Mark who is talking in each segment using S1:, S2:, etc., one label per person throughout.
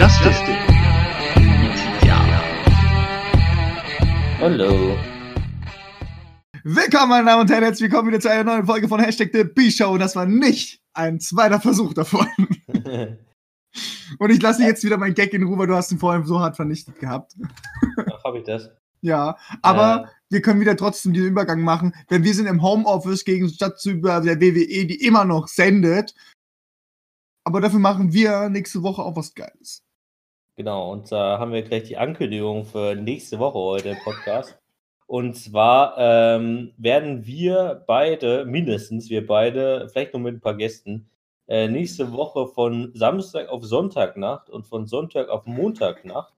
S1: Justice Ja.
S2: Hallo.
S3: Willkommen, meine Damen und Herren, herzlich willkommen wieder zu einer neuen Folge von Hashtag The B-Show. Das war nicht ein zweiter Versuch davon. Und ich lasse jetzt wieder meinen Gag in Ruhe, weil du hast ihn vorhin so hart vernichtet gehabt.
S2: Ach, hab ich das?
S3: Ja, aber äh. wir können wieder trotzdem den Übergang machen, denn wir sind im Homeoffice gegen statt zu über der WWE, die immer noch sendet. Aber dafür machen wir nächste Woche auch was Geiles.
S2: Genau, und da haben wir gleich die Ankündigung für nächste Woche heute im Podcast. Und zwar ähm, werden wir beide, mindestens wir beide, vielleicht noch mit ein paar Gästen, äh, nächste Woche von Samstag auf Sonntagnacht und von Sonntag auf Montagnacht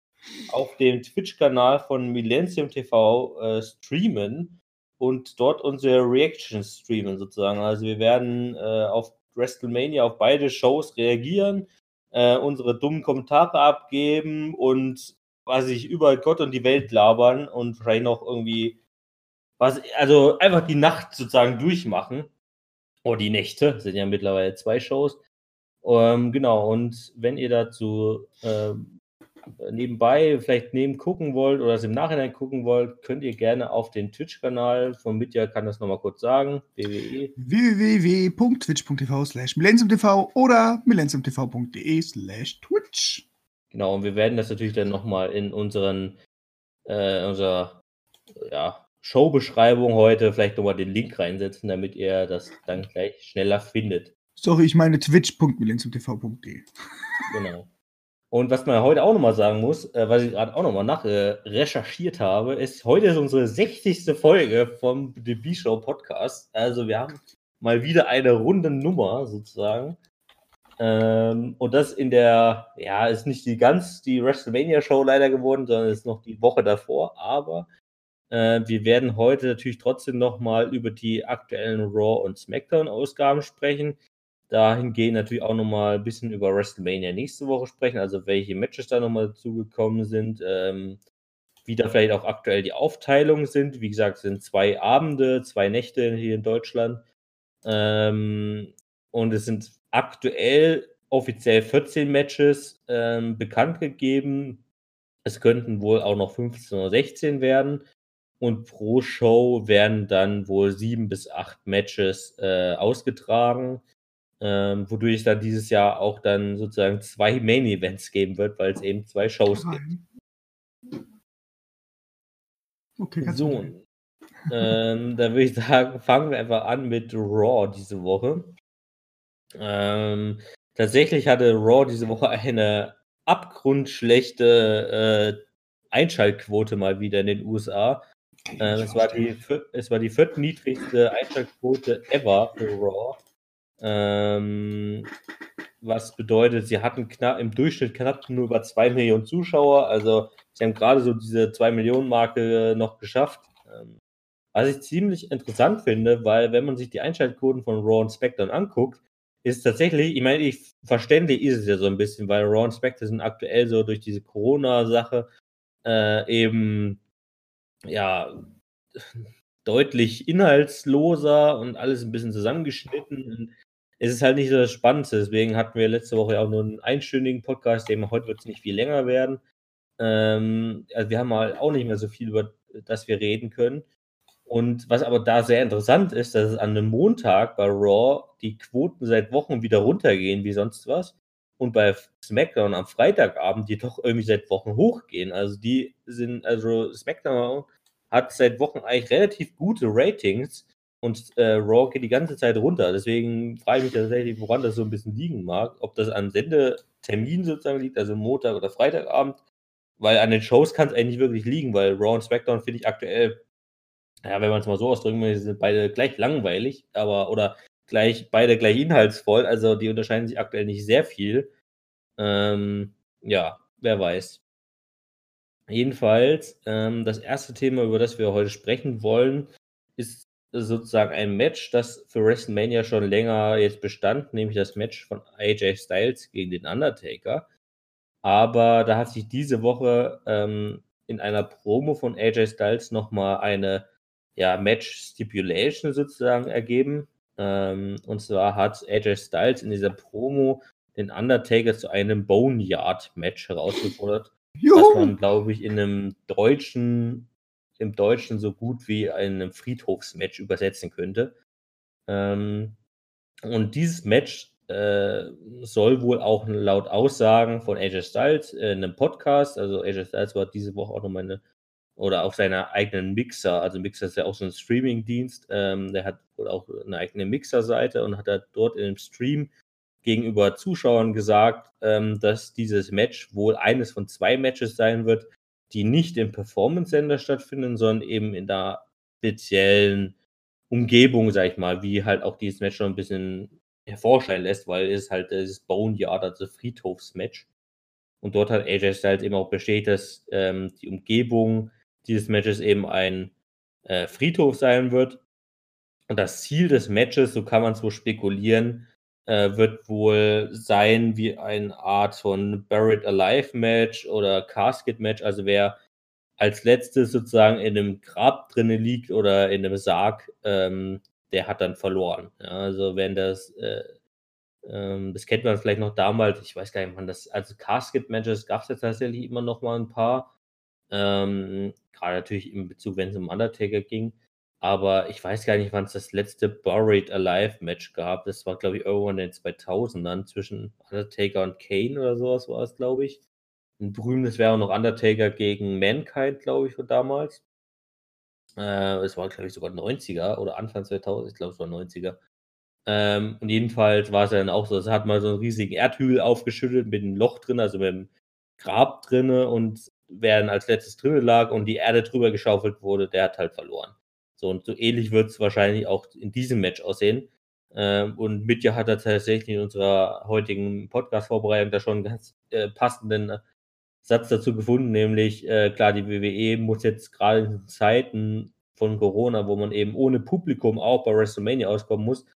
S2: auf dem Twitch-Kanal von Millennium TV äh, streamen und dort unsere Reactions streamen sozusagen. Also wir werden äh, auf WrestleMania auf beide Shows reagieren äh, unsere dummen Kommentare abgeben und was ich über Gott und die Welt labern und vielleicht noch irgendwie was, also einfach die Nacht sozusagen durchmachen. Oh, die Nächte, sind ja mittlerweile zwei Shows. Ähm, genau, und wenn ihr dazu ähm, nebenbei vielleicht neben gucken wollt oder es im Nachhinein gucken wollt, könnt ihr gerne auf den Twitch-Kanal von Mitya kann das nochmal kurz sagen.
S3: www. www.twitch.tv slash millenniumtv oder millenniumtv.de slash twitch.
S2: Genau, und wir werden das natürlich dann nochmal in unseren äh, unserer ja, Showbeschreibung heute vielleicht nochmal den Link reinsetzen, damit ihr das dann gleich schneller findet.
S3: Sorry, ich meine twitch.millenniumtv.de.
S2: Genau. Und was man heute auch nochmal sagen muss, äh, was ich gerade auch nochmal nach äh, recherchiert habe, ist, heute ist unsere 60. Folge vom The B-Show Podcast. Also wir haben mal wieder eine runde Nummer sozusagen. Ähm, und das in der, ja, ist nicht die ganz die WrestleMania-Show leider geworden, sondern ist noch die Woche davor. Aber äh, wir werden heute natürlich trotzdem nochmal über die aktuellen Raw- und SmackDown-Ausgaben sprechen dahingehend natürlich auch nochmal ein bisschen über WrestleMania nächste Woche sprechen, also welche Matches da nochmal dazugekommen sind, ähm, wie da vielleicht auch aktuell die Aufteilungen sind. Wie gesagt, es sind zwei Abende, zwei Nächte hier in Deutschland. Ähm, und es sind aktuell offiziell 14 Matches ähm, bekannt gegeben. Es könnten wohl auch noch 15 oder 16 werden. Und pro Show werden dann wohl sieben bis acht Matches äh, ausgetragen ähm, wodurch es dann dieses Jahr auch dann sozusagen zwei Main Events geben wird, weil es eben zwei Shows Nein. gibt. Okay, so, ähm, da würde ich sagen, fangen wir einfach an mit Raw diese Woche. Ähm, tatsächlich hatte Raw diese Woche eine abgrundschlechte äh, Einschaltquote mal wieder in den USA. Äh, es, war die, es war die viertniedrigste Einschaltquote ever für Raw. Ähm, was bedeutet, sie hatten knapp, im Durchschnitt knapp nur über zwei Millionen Zuschauer. Also sie haben gerade so diese zwei Millionen Marke noch geschafft. Ähm, was ich ziemlich interessant finde, weil wenn man sich die Einschaltquoten von Raw und SmackDown anguckt, ist tatsächlich, ich meine, ich verständlich ist es ja so ein bisschen, weil Raw und SmackDown sind aktuell so durch diese Corona-Sache äh, eben ja deutlich inhaltsloser und alles ein bisschen zusammengeschnitten es ist halt nicht so das Spannendste. Deswegen hatten wir letzte Woche auch nur einen einstündigen Podcast, den heute wird es nicht viel länger werden. Ähm, also wir haben halt auch nicht mehr so viel, über das wir reden können. Und was aber da sehr interessant ist, dass es an einem Montag bei Raw die Quoten seit Wochen wieder runtergehen wie sonst was. Und bei SmackDown am Freitagabend die doch irgendwie seit Wochen hochgehen. Also die sind, also SmackDown hat seit Wochen eigentlich relativ gute Ratings und äh, Raw geht die ganze Zeit runter. Deswegen frage ich mich tatsächlich, woran das so ein bisschen liegen mag. Ob das an Sendetermin sozusagen liegt, also Montag oder Freitagabend. Weil an den Shows kann es eigentlich wirklich liegen, weil Raw und SmackDown finde ich aktuell, ja, wenn man es mal so ausdrücken will, sind beide gleich langweilig, aber oder gleich, beide gleich inhaltsvoll. Also die unterscheiden sich aktuell nicht sehr viel. Ähm, ja, wer weiß. Jedenfalls, ähm, das erste Thema, über das wir heute sprechen wollen, ist sozusagen ein Match, das für WrestleMania schon länger jetzt bestand, nämlich das Match von AJ Styles gegen den Undertaker. Aber da hat sich diese Woche ähm, in einer Promo von AJ Styles nochmal eine ja, Match-Stipulation sozusagen ergeben. Ähm, und zwar hat AJ Styles in dieser Promo den Undertaker zu einem Boneyard-Match herausgefordert, das
S3: Juhu!
S2: man, glaube ich, in einem deutschen, im Deutschen so gut wie in einem Friedhofsmatch übersetzen könnte. Ähm, und dieses Match äh, soll wohl auch laut Aussagen von AJ Styles äh, in einem Podcast, also AJ Styles war diese Woche auch nochmal eine, oder auf seiner eigenen Mixer, also Mixer ist ja auch so ein Streaming-Dienst, ähm, der hat wohl auch eine eigene Mixer-Seite und hat da dort in dem Stream gegenüber Zuschauern gesagt, ähm, dass dieses Match wohl eines von zwei Matches sein wird, die nicht im Performance Center stattfinden, sondern eben in der speziellen Umgebung, sag ich mal, wie halt auch dieses Match schon ein bisschen hervorscheinen lässt, weil es halt dieses Boneyard, also Friedhofsmatch. Und dort hat AJ Styles eben auch bestätigt, dass ähm, die Umgebung dieses Matches eben ein äh, Friedhof sein wird. Und das Ziel des Matches, so kann man so spekulieren, äh, wird wohl sein wie eine Art von Buried Alive Match oder Casket Match. Also wer als letztes sozusagen in einem Grab drinne liegt oder in einem Sarg, ähm, der hat dann verloren. Ja, also wenn das, äh, ähm, das kennt man vielleicht noch damals, ich weiß gar nicht, wann das, also Casket Matches gab es ja tatsächlich immer noch mal ein paar. Ähm, Gerade natürlich im Bezug, wenn es um Undertaker ging. Aber ich weiß gar nicht, wann es das letzte Buried Alive Match gab. Das war, glaube ich, irgendwann in den 2000ern zwischen Undertaker und Kane oder sowas war es, glaube ich. Ein berühmtes wäre auch noch Undertaker gegen Mankind, glaube ich, von damals. Äh, es war, glaube ich, sogar 90er oder Anfang 2000, ich glaube, es war 90er. Ähm, und jedenfalls war es dann auch so, es hat mal so einen riesigen Erdhügel aufgeschüttet mit einem Loch drin, also mit einem Grab drinne und wer dann als letztes drinne lag und die Erde drüber geschaufelt wurde, der hat halt verloren. So und so ähnlich wird es wahrscheinlich auch in diesem Match aussehen. Ähm, und Mitja hat da tatsächlich in unserer heutigen Podcast-Vorbereitung da schon einen ganz äh, passenden Satz dazu gefunden, nämlich, äh, klar, die WWE muss jetzt gerade in Zeiten von Corona, wo man eben ohne Publikum auch bei WrestleMania auskommen muss,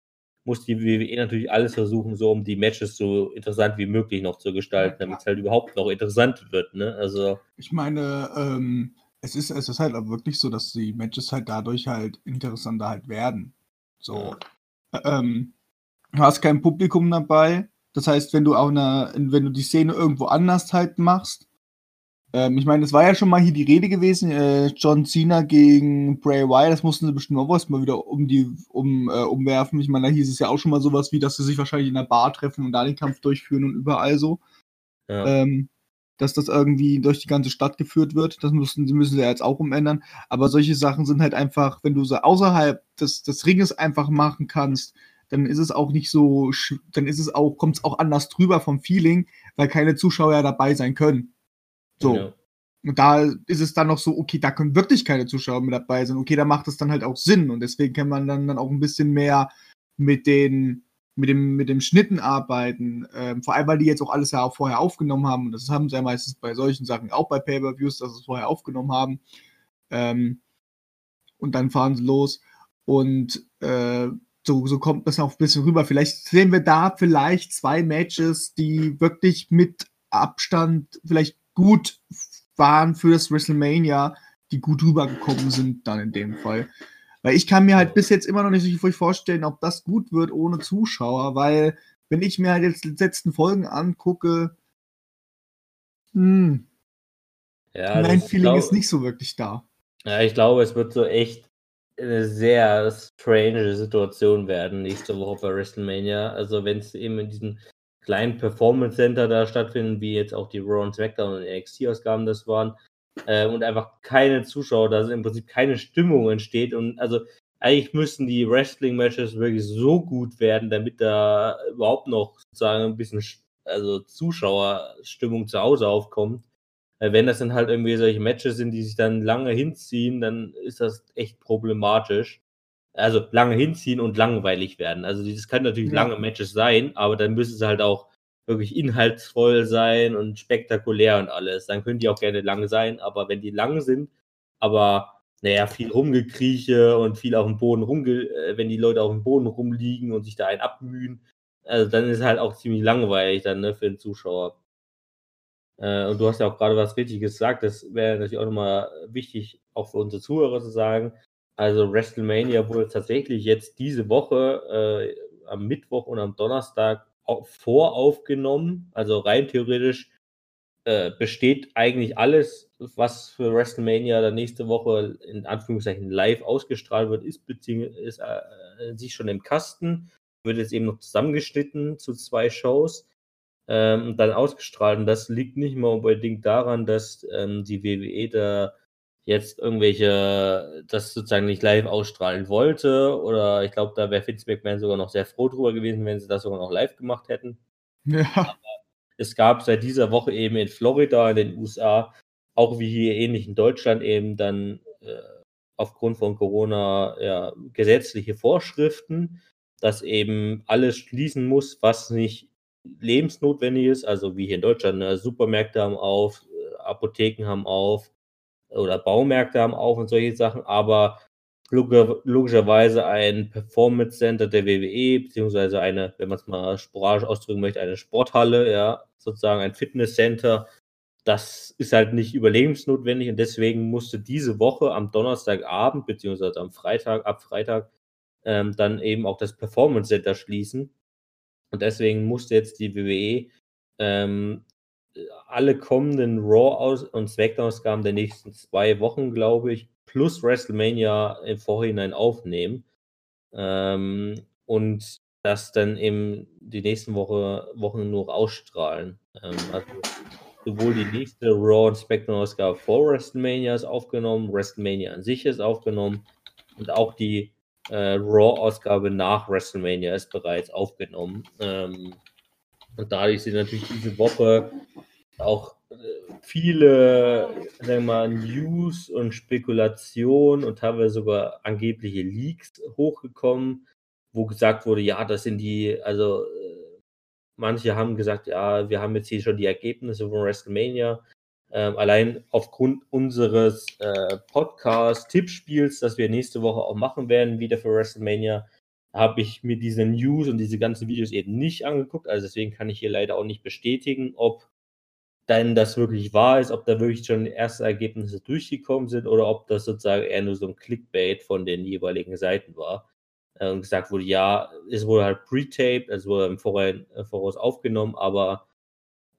S2: muss die WWE natürlich alles versuchen, so um die Matches so interessant wie möglich noch zu gestalten, damit es halt überhaupt noch interessant wird. Ne? Also,
S3: Ich meine, ähm, es, ist, es ist halt auch wirklich so, dass die Matches halt dadurch halt interessanter halt werden. So. Ähm, du hast kein Publikum dabei. Das heißt, wenn du auch eine, wenn du die Szene irgendwo anders halt machst, ähm, ich meine, es war ja schon mal hier die Rede gewesen, äh, John Cena gegen Bray Wyatt, das mussten sie bestimmt auch erstmal wieder um die um, äh, umwerfen. Ich meine, da hieß es ja auch schon mal sowas wie, dass sie sich wahrscheinlich in der Bar treffen und da den Kampf durchführen und überall so.
S2: ja.
S3: Ähm, dass das irgendwie durch die ganze Stadt geführt wird. Das müssen, müssen sie ja jetzt auch umändern. Aber solche Sachen sind halt einfach, wenn du sie außerhalb des, des Ringes einfach machen kannst, dann ist es auch nicht so, dann ist es auch, kommt es auch anders drüber vom Feeling, weil keine Zuschauer ja dabei sein können. So.
S2: Ja.
S3: Und da ist es dann noch so, okay, da können wirklich keine Zuschauer mit dabei sein. Okay, da macht es dann halt auch Sinn. Und deswegen kann man dann, dann auch ein bisschen mehr mit den, mit dem, mit dem Schnitten arbeiten. Ähm, vor allem, weil die jetzt auch alles ja auch vorher aufgenommen haben. Und das haben sie ja meistens bei solchen Sachen, auch bei Pay-Per-Views, dass sie es vorher aufgenommen haben. Ähm, und dann fahren sie los. Und äh, so, so kommt das auch ein bisschen rüber. Vielleicht sehen wir da vielleicht zwei Matches, die wirklich mit Abstand vielleicht gut waren für das WrestleMania, die gut rübergekommen sind dann in dem Fall. Weil ich kann mir halt bis jetzt immer noch nicht so richtig vorstellen, ob das gut wird ohne Zuschauer, weil wenn ich mir halt jetzt die letzten Folgen angucke, hm,
S2: Ja,
S3: mein Feeling
S2: glaub-
S3: ist nicht so wirklich da.
S2: Ja, ich glaube, es wird so echt eine sehr strange Situation werden nächste Woche bei WrestleMania. Also wenn es eben in diesem kleinen Performance Center da stattfindet, wie jetzt auch die Raw und SmackDown und NXT-Ausgaben das waren, äh, und einfach keine Zuschauer, da im Prinzip keine Stimmung entsteht. Und also eigentlich müssten die Wrestling-Matches wirklich so gut werden, damit da überhaupt noch sozusagen ein bisschen also Zuschauerstimmung zu Hause aufkommt. Äh, Wenn das dann halt irgendwie solche Matches sind, die sich dann lange hinziehen, dann ist das echt problematisch. Also lange hinziehen und langweilig werden. Also das können natürlich
S3: Ja.
S2: lange Matches sein, aber dann müssen sie halt auch wirklich inhaltsvoll sein und spektakulär und alles. Dann können die auch gerne lang sein, aber wenn die lang sind, aber naja, viel rumgekrieche und viel auf dem Boden rumge, äh, wenn die Leute auf dem Boden rumliegen und sich da einen abmühen, also dann ist halt auch ziemlich langweilig dann, ne, für den Zuschauer. Äh, und du hast ja auch gerade was Richtiges gesagt, das wäre natürlich auch nochmal wichtig, auch für unsere Zuhörer zu sagen. Also WrestleMania wurde tatsächlich jetzt diese Woche äh, am Mittwoch und am Donnerstag voraufgenommen. Also rein theoretisch äh, besteht eigentlich alles, was für WrestleMania der nächste Woche in Anführungszeichen live ausgestrahlt wird, ist, ist äh, sich schon im Kasten. Wird jetzt eben noch zusammengeschnitten zu zwei Shows ähm, dann ausgestrahlt. Und das liegt nicht mal unbedingt daran, dass ähm, die WWE da jetzt irgendwelche, das sozusagen nicht live ausstrahlen wollte. Oder ich glaube, da wäre Vince McMahon sogar noch sehr froh drüber gewesen, wenn sie das sogar noch live gemacht hätten. Ja. Aber es gab seit dieser Woche eben in Florida, in den USA, auch wie hier ähnlich in Deutschland eben dann äh, aufgrund von Corona ja, gesetzliche Vorschriften, dass eben alles schließen muss, was nicht lebensnotwendig ist. Also wie hier in Deutschland, ne, Supermärkte haben auf, äh, Apotheken haben auf oder Baumärkte haben auf und solche Sachen, aber logischerweise ein Performance Center der WWE, beziehungsweise eine, wenn man es mal sporadisch ausdrücken möchte, eine Sporthalle, ja, sozusagen ein Fitness Center. Das ist halt nicht überlebensnotwendig und deswegen musste diese Woche am Donnerstagabend, beziehungsweise am Freitag, ab Freitag, ähm, dann eben auch das Performance Center schließen. Und deswegen musste jetzt die WWE ähm, alle kommenden Raw- und Smackdown-Ausgaben der nächsten zwei Wochen, glaube ich, plus WrestleMania im Vorhinein aufnehmen. Ähm, und das dann eben die nächsten Woche, Wochen nur ausstrahlen. Ähm, also sowohl die nächste Raw und SmackDown-Ausgabe vor WrestleMania ist aufgenommen, WrestleMania an sich ist aufgenommen und auch die äh, Raw-Ausgabe nach WrestleMania ist bereits aufgenommen. Ähm, und dadurch sind natürlich diese Woche auch äh, viele, sagen wir mal, News und Spekulationen und teilweise sogar angebliche Leaks hochgekommen, wo gesagt wurde, ja, das sind die, also äh, manche haben gesagt, ja, wir haben jetzt hier schon die Ergebnisse von WrestleMania. Ähm, allein aufgrund unseres äh, Podcast-Tippspiels, das wir nächste Woche auch machen werden, wieder für WrestleMania, habe ich mir diese News und diese ganzen Videos eben nicht angeguckt. Also deswegen kann ich hier leider auch nicht bestätigen, ob dann das wirklich wahr ist, ob da wirklich schon erste Ergebnisse durchgekommen sind oder ob das sozusagen eher nur so ein Clickbait von den jeweiligen Seiten war. Äh, und gesagt wurde, ja, es wurde halt pre-taped, also wurde im äh, Voraus aufgenommen, aber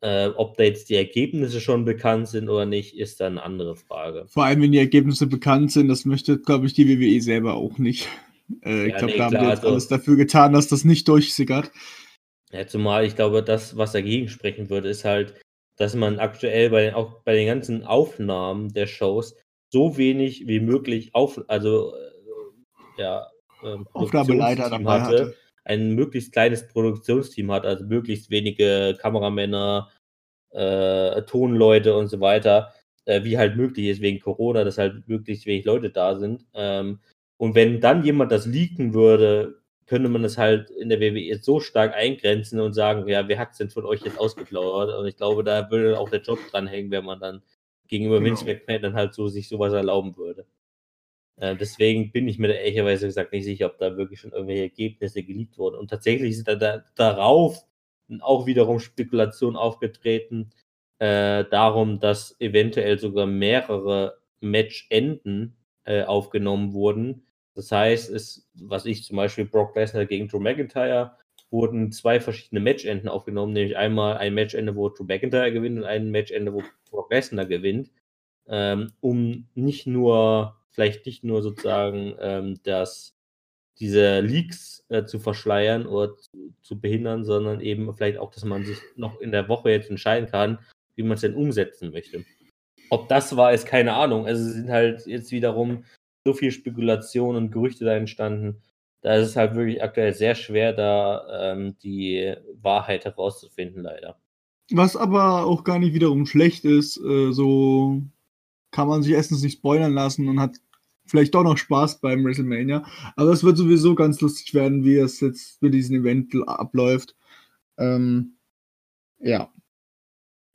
S2: äh, ob da jetzt die Ergebnisse schon bekannt sind oder nicht, ist dann eine andere Frage.
S3: Vor allem, wenn die Ergebnisse bekannt sind, das möchte, glaube ich, die WWE selber auch nicht. Äh, ja, ich glaube, nee, da haben klar, die jetzt also, alles dafür getan, dass das nicht durchsickert.
S2: Ja, zumal ich glaube, das, was dagegen sprechen würde, ist halt, dass man aktuell bei den, auch bei den ganzen Aufnahmen der Shows so wenig wie möglich auf, also äh, ja,
S3: ähm, Aufnahmeleiter dabei hatte, hatte,
S2: ein möglichst kleines Produktionsteam hat, also möglichst wenige Kameramänner, äh, Tonleute und so weiter, äh, wie halt möglich ist wegen Corona, dass halt möglichst wenig Leute da sind. Ähm, und wenn dann jemand das leaken würde, könnte man das halt in der WWE so stark eingrenzen und sagen, ja, wer hat es denn von euch jetzt ausgeplaudert? Und ich glaube, da würde auch der Job dranhängen, wenn man dann gegenüber genau. Vince McMahon dann halt so sich sowas erlauben würde. Äh, deswegen bin ich mir da ehrlicherweise gesagt nicht sicher, ob da wirklich schon irgendwelche Ergebnisse geleakt wurden. Und tatsächlich sind da, da darauf auch wiederum Spekulationen aufgetreten, äh, darum, dass eventuell sogar mehrere Matchenden äh, aufgenommen wurden, das heißt, es, was ich zum Beispiel Brock Lesnar gegen Drew McIntyre wurden zwei verschiedene Matchenden aufgenommen, nämlich einmal ein Matchende, wo Drew McIntyre gewinnt und ein Matchende, wo Brock Lesnar gewinnt, ähm, um nicht nur, vielleicht nicht nur sozusagen ähm, das, diese Leaks äh, zu verschleiern oder zu, zu, behindern, sondern eben vielleicht auch, dass man sich noch in der Woche jetzt entscheiden kann, wie man es denn umsetzen möchte. Ob das war, ist keine Ahnung. Also es sind halt jetzt wiederum so viel Spekulation und Gerüchte da entstanden. Da ist es halt wirklich aktuell sehr schwer, da ähm, die Wahrheit herauszufinden, leider.
S3: Was aber auch gar nicht wiederum schlecht ist, äh, so kann man sich erstens nicht spoilern lassen und hat vielleicht doch noch Spaß beim WrestleMania. Aber es wird sowieso ganz lustig werden, wie es jetzt für diesen Event abläuft. Ähm, ja.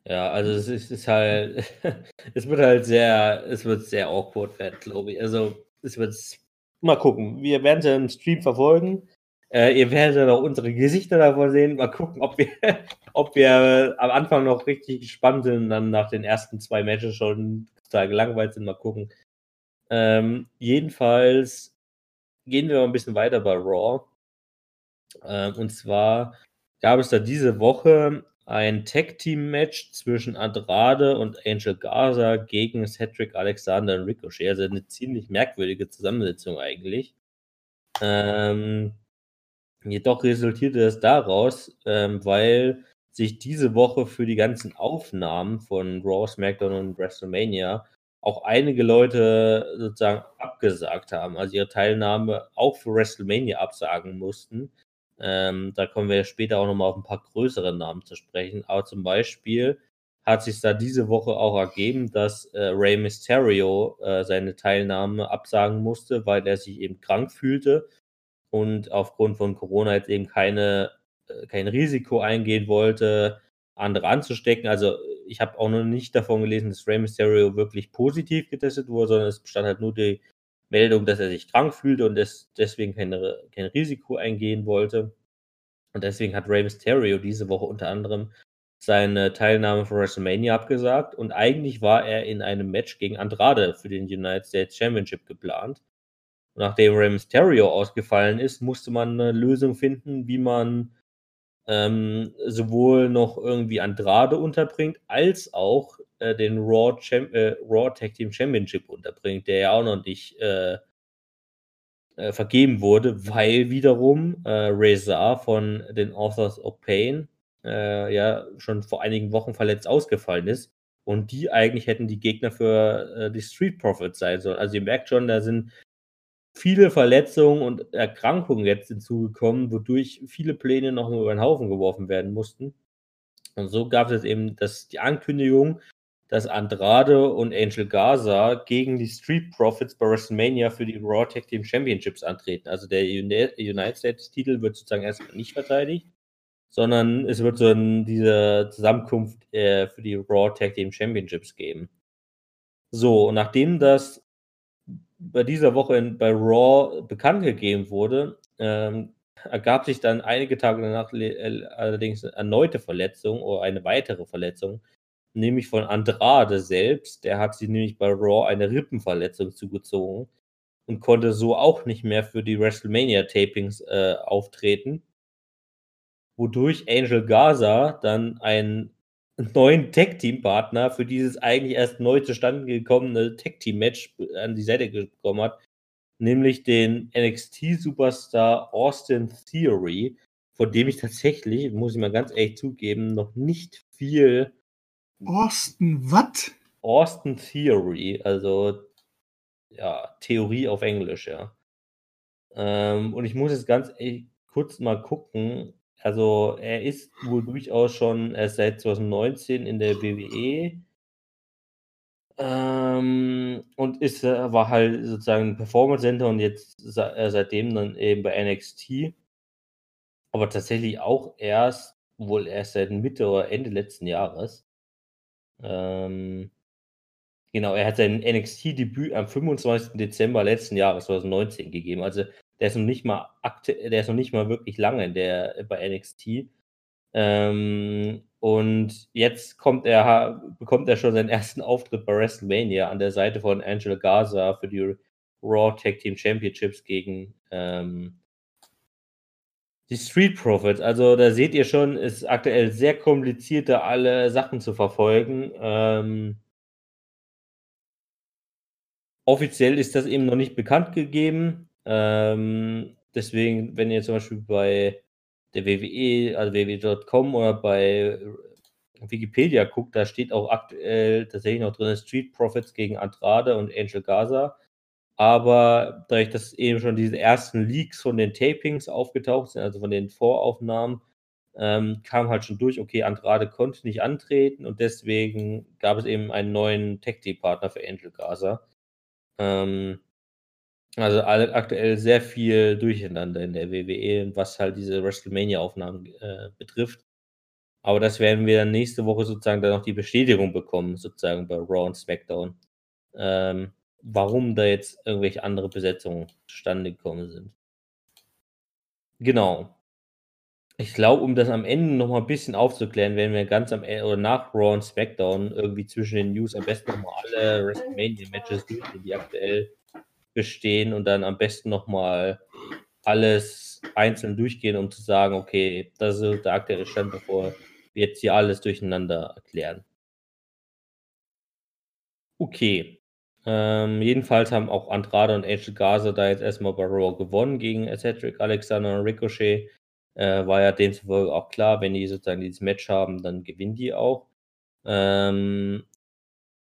S2: Ja, also es ist, ist halt, es wird halt sehr, es wird sehr awkward werden, glaube ich. Also es wird mal gucken. Wir werden es im Stream verfolgen. Äh, ihr werdet dann auch unsere Gesichter davon sehen. Mal gucken, ob wir, ob wir am Anfang noch richtig gespannt sind, dann nach den ersten zwei Matches schon total gelangweilt sind. Mal gucken. Ähm, jedenfalls gehen wir mal ein bisschen weiter bei Raw. Ähm, und zwar gab es da diese Woche ein Tag-Team-Match zwischen Andrade und Angel Garza gegen Cedric Alexander und Ricochet. Also eine ziemlich merkwürdige Zusammensetzung eigentlich. Ähm, jedoch resultierte es daraus, ähm, weil sich diese Woche für die ganzen Aufnahmen von Raw, SmackDown und WrestleMania auch einige Leute sozusagen abgesagt haben, also ihre Teilnahme auch für WrestleMania absagen mussten. Ähm, da kommen wir später auch nochmal auf ein paar größere Namen zu sprechen. Aber zum Beispiel hat sich da diese Woche auch ergeben, dass äh, Rey Mysterio äh, seine Teilnahme absagen musste, weil er sich eben krank fühlte und aufgrund von Corona jetzt eben keine, äh, kein Risiko eingehen wollte, andere anzustecken. Also ich habe auch noch nicht davon gelesen, dass Rey Mysterio wirklich positiv getestet wurde, sondern es bestand halt nur die Meldung, dass er sich krank fühlte und des, deswegen keine, kein Risiko eingehen wollte. Und deswegen hat Rey Mysterio diese Woche unter anderem seine Teilnahme für WrestleMania abgesagt und eigentlich war er in einem Match gegen Andrade für den United States Championship geplant. Und nachdem Rey Mysterio ausgefallen ist, musste man eine Lösung finden, wie man ähm, sowohl noch irgendwie Andrade unterbringt, als auch äh, den Raw, Cham äh, Raw Tag Team Championship unterbringt, der ja auch noch nicht äh, äh vergeben wurde, weil wiederum äh, Razor von den Authors of Pain äh, ja schon vor einigen Wochen verletzt ausgefallen ist. Und die eigentlich hätten die Gegner für die Street Profits sein sollen. Also ihr merkt schon, da sind viele Verletzungen und Erkrankungen jetzt hinzugekommen, wodurch viele Pläne noch über den Haufen geworfen werden mussten. Und so gab es eben das, die Ankündigung, dass Andrade und Angel Gaza gegen die Street Profits bei WrestleMania für die Raw Tag Team Championships antreten. Also der United States Titel wird sozusagen erstmal nicht verteidigt, sondern es wird so ein, diese Zusammenkunft äh, für die Raw Tag Team Championships geben. So, und nachdem das bei dieser Woche in, bei Raw bekannt gegeben wurde, ähm, ergab sich dann einige Tage danach äh, allerdings eine erneute Verletzung oder eine weitere Verletzung, nämlich von Andrade selbst. Der hat sich nämlich bei Raw eine Rippenverletzung zugezogen und konnte so auch nicht mehr für die WrestleMania-Tapings äh, auftreten. Wodurch Angel Gaza dann einen neuen Tag-Team-Partner für dieses eigentlich erst neu zustande gekommene Tag-Team-Match an die Seite bekommen hat, nämlich den NXT-Superstar Austin Theory, von dem ich tatsächlich, muss ich mal ganz ehrlich zugeben, noch nicht viel.
S3: Austin, was?
S2: Austin Theory, also ja, Theorie auf Englisch, ja. Ähm, und ich muss jetzt ganz ehrlich kurz mal gucken, also er ist wohl durchaus schon erst seit 2019 in der WWE. Ähm, und ist, äh, war halt sozusagen Performance Center und jetzt äh, seitdem dann eben bei NXT. Aber tatsächlich auch erst, wohl erst seit Mitte oder Ende letzten Jahres. Ähm, genau, er hat sein NXT-Debüt am 25. Dezember letzten Jahres, 2019, gegeben. Also der ist noch nicht mal der ist noch nicht mal wirklich lange in der, bei NXT. Ähm, und jetzt kommt er, bekommt er schon seinen ersten Auftritt bei WrestleMania an der Seite von Angela Garza für die Raw Tag Team Championships gegen ähm, die Street Profits. Also da seht ihr schon, ist aktuell sehr kompliziert, da alle Sachen zu verfolgen. Ähm, offiziell ist das eben noch nicht bekannt gegeben. Ähm, deswegen, wenn ihr zum Beispiel bei der WWE, also www.com oder bei Wikipedia guckt, da steht auch aktuell tatsächlich noch drin Street Profits gegen Andrade und Angel Gaza. Aber dadurch, dass eben schon diese ersten Leaks von den Tapings aufgetaucht sind, also von den Voraufnahmen, ähm, kam halt schon durch, okay, Andrade konnte nicht antreten und deswegen gab es eben einen neuen Tech-Team-Partner für Angel Gaza. Ähm, also aktuell sehr viel Durcheinander in der WWE, was halt diese WrestleMania-Aufnahmen äh, betrifft. Aber das werden wir dann nächste Woche sozusagen dann noch die Bestätigung bekommen, sozusagen bei Raw und SmackDown. Ähm, warum da jetzt irgendwelche andere Besetzungen zustande gekommen sind. Genau. Ich glaube, um das am Ende noch mal ein bisschen aufzuklären, werden wir ganz am Ende oder nach Raw und SmackDown irgendwie zwischen den News am besten nochmal alle WrestleMania-Matches durchgehen, die aktuell bestehen und dann am besten nochmal alles einzeln durchgehen, um zu sagen, okay, das ist der aktuelle Stand, bevor wir jetzt hier alles durcheinander erklären. Okay. Ähm, jedenfalls haben auch Andrade und Angel Gaza da jetzt erstmal bei Raw gewonnen gegen Cedric Alexander und Ricochet. Äh, war ja demzufolge auch klar, wenn die sozusagen dieses Match haben, dann gewinnen die auch. Ähm,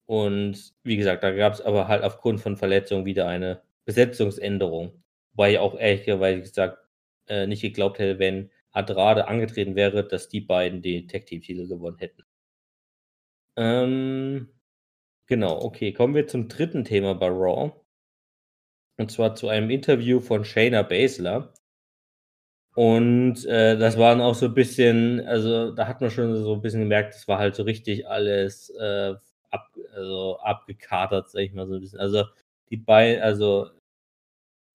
S2: und wie gesagt, da gab es aber halt aufgrund von Verletzungen wieder eine Besetzungsänderung. Wobei ich auch ehrlich gesagt äh, nicht geglaubt hätte, wenn Andrade angetreten wäre, dass die beiden den Tag Team Titel gewonnen hätten. Ähm, Genau, okay. Kommen wir zum dritten Thema bei Raw. Und zwar zu einem Interview von Shayna Baszler. Und äh, das waren auch so ein bisschen, also da hat man schon so ein bisschen gemerkt, das war halt so richtig alles äh, ab, also abgekatert, sag ich mal so ein bisschen. Also die beiden, also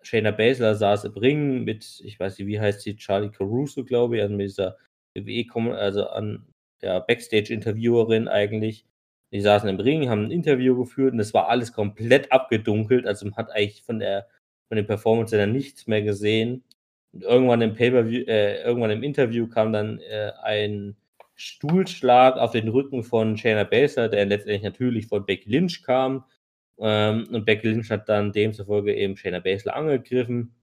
S2: Shayna Baszler saß im Ring mit, ich weiß nicht, wie heißt sie, Charlie Caruso, glaube ich, also mit dieser WWE, also an ja, Backstage-Interviewerin eigentlich. Die saßen im Ring, haben ein Interview geführt und es war alles komplett abgedunkelt. Also man hat eigentlich von der von den Performance dann nichts mehr gesehen. Und irgendwann im Pay-per-View, äh, irgendwann im Interview kam dann äh, ein Stuhlschlag auf den Rücken von Shayna Baszler, der letztendlich natürlich von Becky Lynch kam. Ähm, und Becky Lynch hat dann demzufolge eben Shayna Baszler angegriffen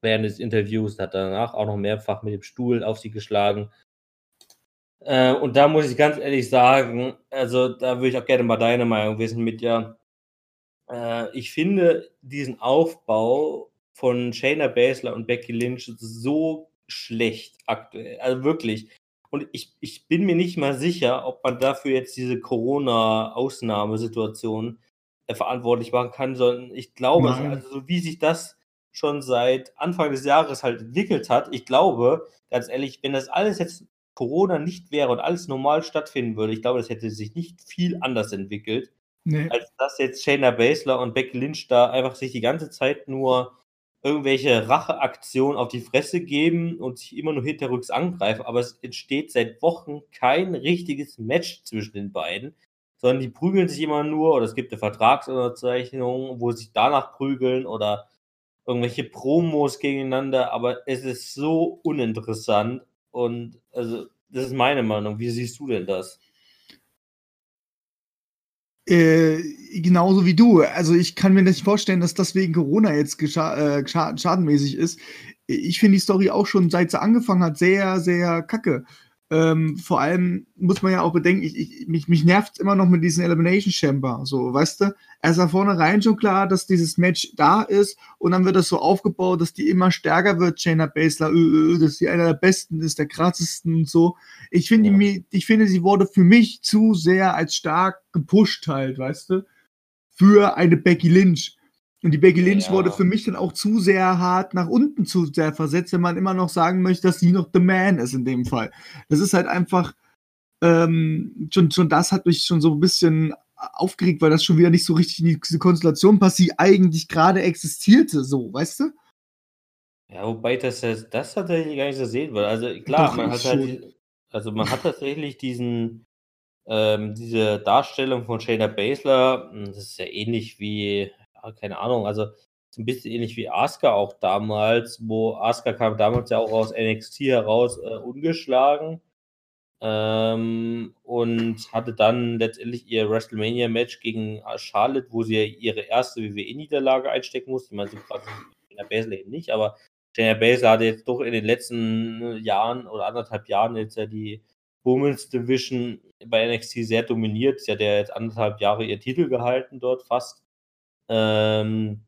S2: während des Interviews, hat danach auch noch mehrfach mit dem Stuhl auf sie geschlagen. Äh, und da muss ich ganz ehrlich sagen, also da würde ich auch gerne mal deine Meinung wissen mit ja. Äh, ich finde diesen Aufbau von Shayna Baszler und Becky Lynch so schlecht aktuell. Also wirklich. Und ich, ich bin mir nicht mal sicher, ob man dafür jetzt diese Corona-Ausnahmesituation äh, verantwortlich machen kann, sondern ich glaube, also so wie sich das schon seit Anfang des Jahres halt entwickelt hat, ich glaube, ganz ehrlich, wenn das alles jetzt Corona nicht wäre und alles normal stattfinden würde, ich glaube, das hätte sich nicht viel anders entwickelt, nee. als dass jetzt Shayna Baszler und Becky Lynch da einfach sich die ganze Zeit nur irgendwelche Racheaktionen auf die Fresse geben und sich immer nur hinterrücks angreifen, aber es entsteht seit Wochen kein richtiges Match zwischen den beiden, sondern die prügeln sich immer nur oder es gibt eine Vertragsunterzeichnung, wo sie sich danach prügeln oder irgendwelche Promos gegeneinander, aber es ist so uninteressant und also, das ist meine Meinung. Wie siehst du denn das?
S3: Äh, genauso wie du. Also ich kann mir nicht vorstellen, dass das wegen Corona jetzt gescha äh, schadenmäßig ist. Ich finde die Story auch schon, seit sie angefangen hat, sehr, sehr kacke. Ähm, vor allem muss man ja auch bedenken, ich, ich, mich, mich nervt immer noch mit diesem Elimination Chamber. So, weißt du? Er ist da vornherein schon klar, dass dieses Match da ist und dann wird das so aufgebaut, dass die immer stärker wird, Shayna Baszler, äh, äh, dass sie einer der besten ist, der krassesten und so. Ich finde, ja. ich finde, sie wurde für mich zu sehr als stark gepusht halt, weißt du? Für eine Becky Lynch. Und die Becky Lynch ja. wurde für mich dann auch zu sehr hart nach unten zu sehr versetzt, wenn man immer noch sagen möchte, dass sie noch The Man ist in dem Fall. Das ist halt einfach, ähm, schon, schon das hat mich schon so ein bisschen aufgeregt, weil das schon wieder nicht so richtig in diese Konstellation passt, die eigentlich gerade existierte, so, weißt du?
S2: Ja, wobei das, das tatsächlich gar nicht so sehen würde. Also klar, Doch, man hat halt, also man hat tatsächlich diesen, ähm, diese Darstellung von Shayna Baszler, hm, das ist ja ähnlich wie, keine Ahnung, also so ein bisschen ähnlich wie Asuka auch damals, wo Asuka kam damals ja auch aus NXT heraus äh, ungeschlagen ähm, und hatte dann letztendlich ihr WrestleMania-Match gegen Charlotte, wo sie ihre erste WWE-Niederlage einstecken musste. Ich meine, sie quasi in der Baszler eben nicht, aber Jenna Baszler hatte jetzt doch in den letzten Jahren oder anderthalb Jahren jetzt ja die Women's Division bei NXT sehr dominiert. Sie hat ja jetzt anderthalb Jahre ihr Titel gehalten dort fast. Ähm,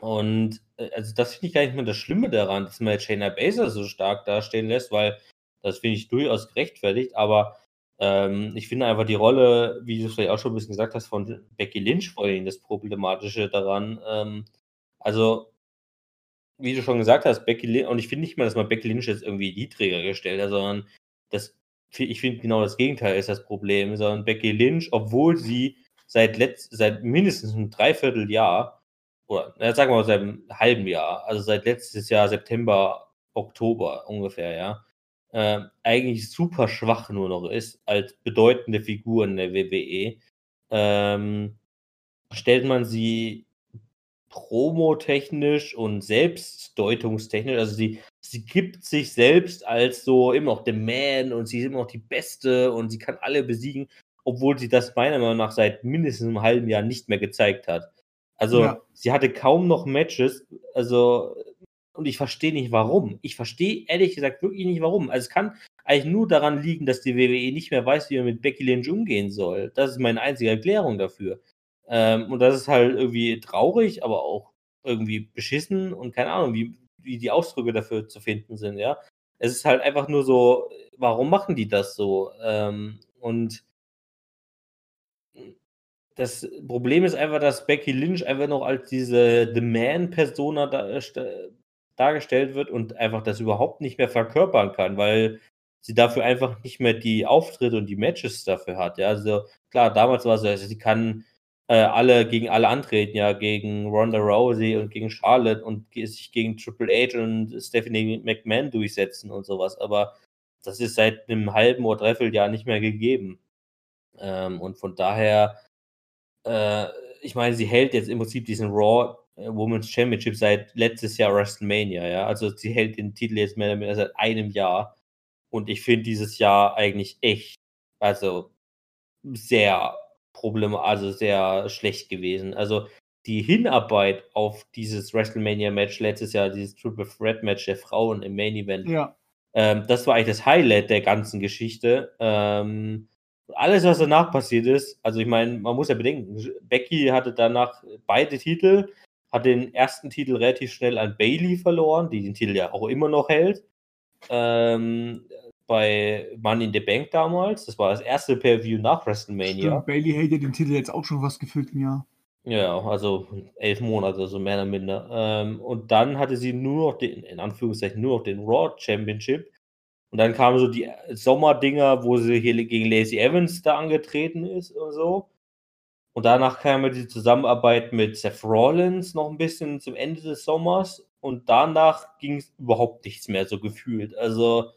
S2: und äh, also das finde ich gar nicht mehr das Schlimme daran, dass man Shayna Baszler so stark dastehen lässt, weil das finde ich durchaus gerechtfertigt, aber ähm, ich finde einfach die Rolle, wie du es vielleicht auch schon ein bisschen gesagt hast, von Becky Lynch vorhin das Problematische daran. Ähm, also, wie du schon gesagt hast, Becky Lynch, und ich finde nicht mal, dass man Becky Lynch jetzt irgendwie niedriger gestellt hat, sondern das, ich finde genau das Gegenteil ist das Problem, sondern Becky Lynch, obwohl sie seit, letzt, seit mindestens einem Dreivierteljahr, oder na, sagen wir mal seit einem halben Jahr, also seit letztes Jahr September, Oktober ungefähr, ja, äh, eigentlich super schwach nur noch ist als bedeutende Figur in der WWE, ähm, stellt man sie promotechnisch und selbstdeutungstechnisch, also sie, sie gibt sich selbst als so immer noch der Man und sie ist immer noch die Beste und sie kann alle besiegen, obwohl sie das meiner Meinung nach seit mindestens einem halben Jahr nicht mehr gezeigt hat. Also
S3: Ja.
S2: sie hatte kaum noch Matches, also und ich verstehe nicht warum. Ich verstehe ehrlich gesagt wirklich nicht warum. Also es kann eigentlich nur daran liegen, dass die WWE nicht mehr weiß, wie man mit Becky Lynch umgehen soll. Das ist meine einzige Erklärung dafür. Ähm, und das ist halt irgendwie traurig, aber auch irgendwie beschissen und keine Ahnung, wie, wie die Ausdrücke dafür zu finden sind, ja. Es ist halt einfach nur so, warum machen die das so? Ähm, und das Problem ist einfach, dass Becky Lynch einfach noch als diese The Man-Persona da, dargestellt wird und einfach das überhaupt nicht mehr verkörpern kann, weil sie dafür einfach nicht mehr die Auftritte und die Matches dafür hat. Ja, also klar, damals war es so, also sie kann äh, alle gegen alle antreten, ja, gegen Ronda Rousey und gegen Charlotte und sich gegen Triple H und Stephanie McMahon durchsetzen und sowas, aber das ist seit einem halben oder dreiviertel Jahr nicht mehr gegeben. Ähm, und von daher, äh, ich meine, sie hält jetzt im Prinzip diesen Raw äh, Women's Championship seit letztes Jahr WrestleMania, ja. Also sie hält den Titel jetzt mehr oder weniger seit einem Jahr. Und ich finde dieses Jahr eigentlich echt, also sehr problematisch, also sehr schlecht gewesen. Also die Hinarbeit auf dieses WrestleMania-Match letztes Jahr, dieses Triple Threat-Match der Frauen im Main Event,
S3: Ja.
S2: ähm, das war eigentlich das Highlight der ganzen Geschichte. Ähm, alles, was danach passiert ist, also ich meine, man muss ja bedenken, Becky hatte danach beide Titel, hat den ersten Titel relativ schnell an Bailey verloren, die den Titel ja auch immer noch hält. Ähm, bei Money in the Bank damals, das war das erste Pay-View nach WrestleMania.
S3: Stimmt, Bailey hält ja den Titel jetzt auch schon was gefühlt ein Jahr.
S2: Ja, also elf Monate, so mehr oder minder. Ähm, und dann hatte sie nur noch den, in Anführungszeichen, nur noch den Raw Championship. Und dann kamen so die Sommerdinger, wo sie hier gegen Lacey Evans da angetreten ist und so. Und danach kam ja die Zusammenarbeit mit Seth Rollins noch ein bisschen zum Ende des Sommers. Und danach ging es überhaupt nichts mehr so gefühlt. Also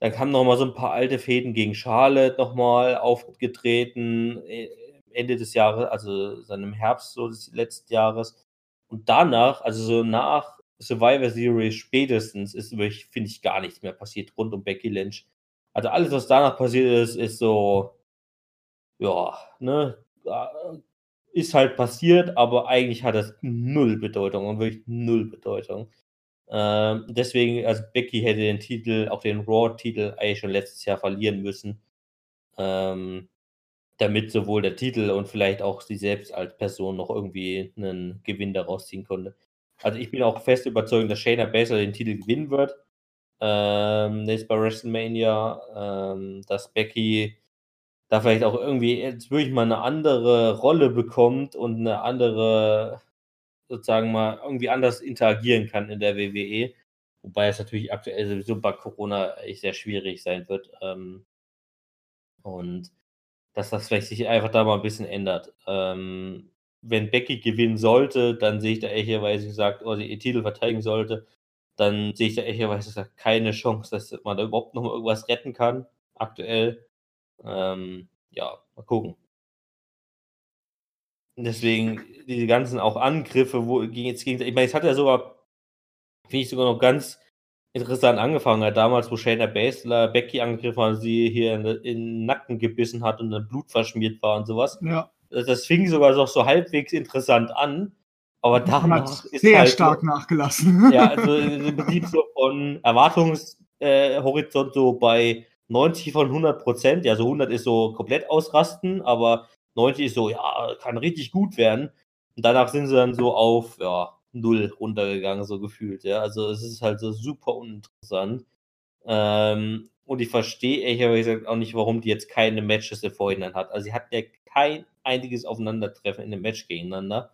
S2: dann kamen noch mal so ein paar alte Fäden gegen Charlotte noch mal aufgetreten. äh, Ende des Jahres, also seinem Herbst so des letzten Jahres. Und danach, also so nach Survivor Series spätestens, ist wirklich, finde ich, gar nichts mehr passiert rund um Becky Lynch. Also alles, was danach passiert ist, ist so, ja, ne, äh, ist halt passiert, aber eigentlich hat das null Bedeutung und wirklich null Bedeutung. Ähm, deswegen, also Becky hätte den Titel, auch den Raw-Titel, eigentlich schon letztes Jahr verlieren müssen. Ähm, damit sowohl der Titel und vielleicht auch sie selbst als Person noch irgendwie einen Gewinn daraus ziehen konnte. Also ich bin auch fest überzeugt, dass Shayna Baszler den Titel gewinnen wird. Ähm, jetzt bei WrestleMania, ähm, dass Becky da vielleicht auch irgendwie jetzt wirklich mal eine andere Rolle bekommt und eine andere, sozusagen mal irgendwie anders interagieren kann in der WWE. Wobei es natürlich aktuell sowieso bei Corona echt sehr schwierig sein wird. Ähm, und dass das vielleicht sich einfach da mal ein bisschen ändert. Ähm, wenn Becky gewinnen sollte, dann sehe ich da ehrlicherweise gesagt, oder sie ihr Titel verteidigen sollte, dann sehe ich da ehrlicherweise gesagt keine Chance, dass man da überhaupt noch mal irgendwas retten kann, aktuell. Ähm, ja, mal gucken. Deswegen diese ganzen auch Angriffe, wo gegen jetzt gegen, ich meine, es hat ja sogar, finde ich sogar noch ganz interessant angefangen hat, damals, wo Shayna Baszler Becky angegriffen hat, sie hier in, in den Nacken gebissen hat und dann Blut verschmiert war und sowas.
S3: Ja.
S2: Das, fing sogar noch so halbwegs interessant an, aber danach
S3: hat
S2: ist
S3: sehr
S2: halt
S3: stark nachgelassen.
S2: ja, also im Prinzip so von Erwartungshorizont äh, so bei 90 von 100 Prozent. Ja, so 100 ist so komplett ausrasten, aber 90 ist so, ja, kann richtig gut werden. Und danach sind sie dann so auf, ja, null runtergegangen, so gefühlt. Ja, also es ist halt so super uninteressant. Ähm, und ich verstehe ehrlich gesagt auch nicht, warum die jetzt keine Matches im Vorhinein hat. Also sie hat ja kein einziges Aufeinandertreffen in dem Match gegeneinander.